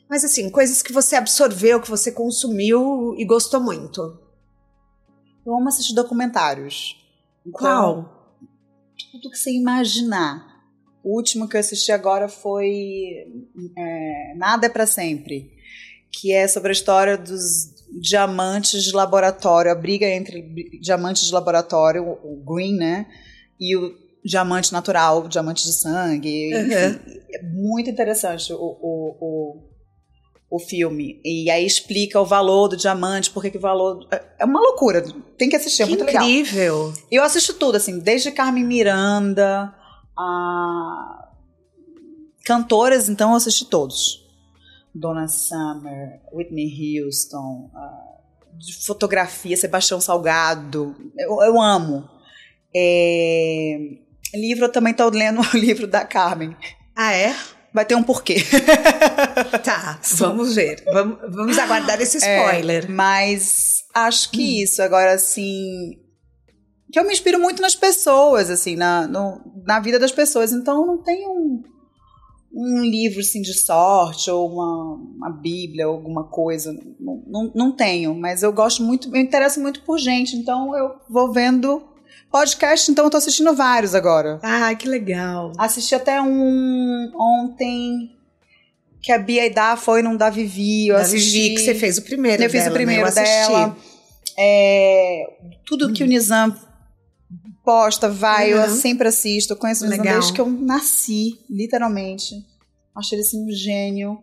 Mas assim, coisas que você absorveu, que você consumiu e gostou muito. Eu amo assistir documentários. Então, Qual? Tudo que você imaginar. O último que eu assisti agora foi é, Nada é para Sempre, que é sobre a história dos diamantes de laboratório, a briga entre diamantes de laboratório, o green, né, e o diamante natural, o diamante de sangue. Uhum. Enfim, é muito interessante o, o, o, o filme. E aí explica o valor do diamante, por que o valor... é- É uma loucura, tem que assistir, é que muito legal. incrível. Eu assisto tudo, assim, desde Carmen Miranda a cantoras, então eu assisti todos. Donna Summer, Whitney Houston, ah, de fotografia, Sebastião Salgado, eu, eu amo. É, livro, eu também estou lendo o livro da Carmen. Ah, é? Vai ter um porquê. Tá, vamos ver. Vamos, vamos aguardar esse spoiler. É, mas acho que isso. Agora, assim. Que eu me inspiro muito nas pessoas, assim, na, no- na vida das pessoas. Então, não tem um, um livro, assim, de sorte ou uma, uma bíblia ou alguma coisa. Não, não, não tenho. Mas eu gosto muito, me interesso muito por gente. Então, eu vou vendo podcast. Então, eu tô assistindo vários agora. Ah, que legal. Assisti até um ontem que a Bia e Dá foi num da Vivi. Eu Da assisti. Vivi, que você fez o primeiro Eu fiz dela, o primeiro né? Eu assisti. dela. É, tudo que o Nizam posta, vai, eu Uhum. sempre assisto. Eu conheço Legal. desde que eu nasci, literalmente. Acho ele assim um gênio.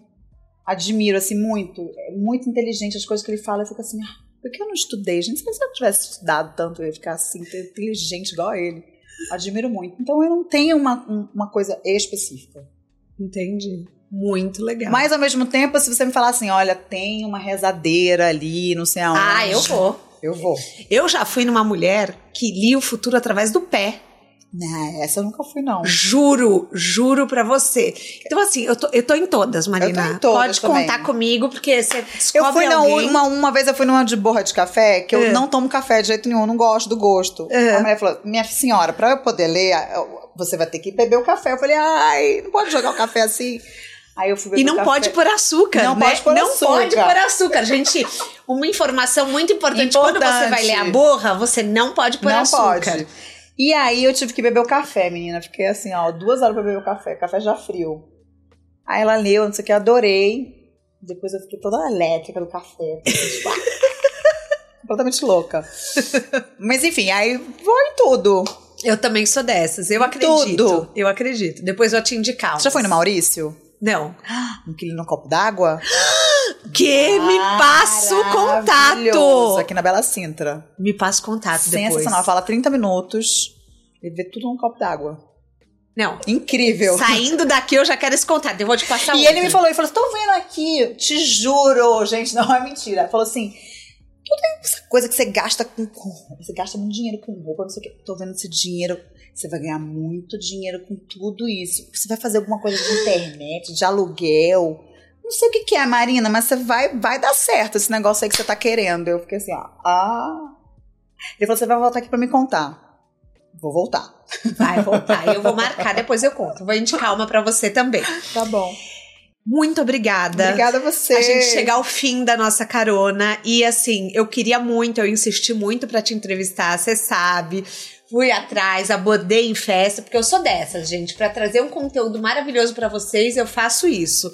Admiro assim muito. É muito inteligente as coisas que ele fala. Eu fico assim, ah, por que eu não estudei? Gente, se eu tivesse estudado tanto, eu ia ficar assim, inteligente igual a ele. Admiro muito. Então eu não tenho uma, um- uma coisa específica. Entendi. Muito legal. Mas ao mesmo tempo, se você me falar assim, olha, tem uma rezadeira ali, não sei aonde. ah, eu vou. Eu vou. Eu já fui numa mulher que lia o futuro através do pé. Não, essa eu nunca fui, não. Juro, juro pra você. Então, assim, eu tô, eu tô em todas, Marina. Eu tô em todas Pode também. contar comigo, porque você Eu descobre fui na alguém... uma, uma vez eu fui numa de borra de café, que eu É. não tomo café de jeito nenhum, eu não gosto do gosto. É. A mulher falou: minha senhora, pra eu poder ler, eu- você vai ter que beber o café. Eu falei, ai, não pode jogar o café assim. Aí eu fui beber E não o pode café. pôr açúcar, Não né? pode pôr não açúcar. pode pôr açúcar. Gente, uma informação muito importante. Quando você Importante. vai ler a borra, você não pode pôr não açúcar. pode. E aí eu tive que beber o café, menina. Fiquei assim, ó, duas horas pra beber o café, café já frio. Aí ela leu, não sei o que, adorei. Depois eu fiquei toda elétrica do café. Completamente louca. Mas enfim, aí vou em tudo. Eu também sou dessas. Eu acredito. Tudo. Eu acredito. Depois eu te indicar. Você já foi no Maurício? Não. Um quilo no copo d'água? Que me passa o contato. Aqui na Bela Sintra. Me passa o contato depois. Sensacional. Fala 30 minutos e vê tudo num copo d'água. Não. Incrível. Saindo daqui eu já quero esse contato. Eu vou te passar E ele me falou, ele falou, tô vendo aqui, te juro, gente, não é mentira. Ele falou assim, toda essa coisa que você gasta com, com você gasta muito dinheiro com roupa, não sei o que, tô vendo esse dinheiro, você vai ganhar muito dinheiro com tudo isso. Você vai fazer alguma coisa de internet, de aluguel, não sei o que que é, Marina, mas você vai, vai dar certo esse negócio aí que você tá querendo. Eu fiquei assim, ó, ah... Ele falou, você vai voltar aqui pra me contar. Vou voltar. Vai voltar. Eu vou marcar, depois eu conto. Vou indicar uma pra você também. Tá bom. Muito obrigada. Obrigada a você. A gente chegar ao fim da nossa carona. E assim, eu queria muito, eu insisti muito pra te entrevistar, você sabe. Fui atrás, abordei em festa, porque eu sou dessas, gente. Pra trazer um conteúdo maravilhoso pra vocês, eu faço isso.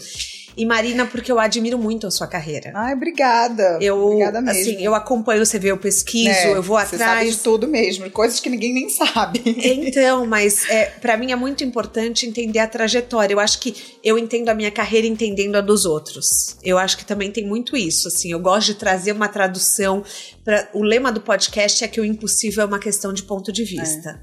E Marina, porque eu admiro muito a sua carreira. Ai, obrigada. Eu, obrigada mesmo. assim, eu acompanho você vê, eu pesquiso, É, eu vou Você sabe atrás. de tudo mesmo, coisas que ninguém nem sabe. Então, mas é, para mim é muito importante entender a trajetória. Eu acho que eu entendo a minha carreira entendendo a dos outros. Eu acho que também tem muito isso. Assim, eu gosto de trazer uma tradução. Pra, o lema do podcast é que o impossível é uma questão de ponto de vista.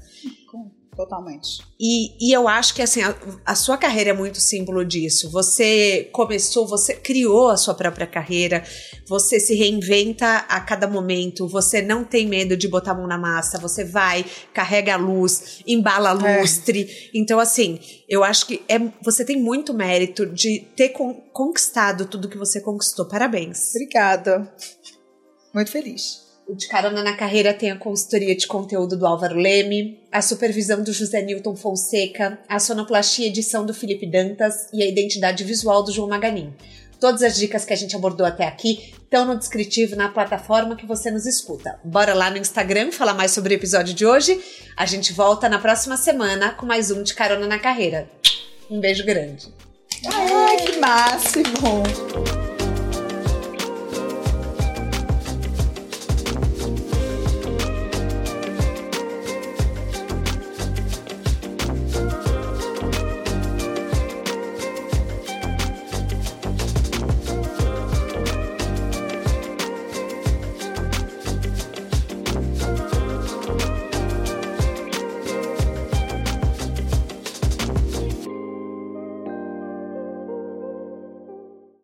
Totalmente. E, e eu acho que assim, a, a sua carreira é muito símbolo disso. Você começou, você criou a sua própria carreira, você se reinventa a cada momento, você não tem medo de botar a mão na massa, você vai, carrega a luz, embala a É. lustre. Então, assim, eu acho que é, você tem muito mérito de ter con- conquistado tudo que você conquistou. Parabéns. Obrigada. Muito feliz. O De Carona na Carreira tem a consultoria de conteúdo do Álvaro Leme, a supervisão do José Newton Fonseca, a sonoplastia e edição do Felipe Dantas e a identidade visual do João Maganin. Todas as dicas que a gente abordou até aqui estão no descritivo na plataforma que você nos escuta. Bora lá no Instagram falar mais sobre o episódio de hoje. A gente volta na próxima semana com mais um De Carona na Carreira. Um beijo grande. Ai, que máximo.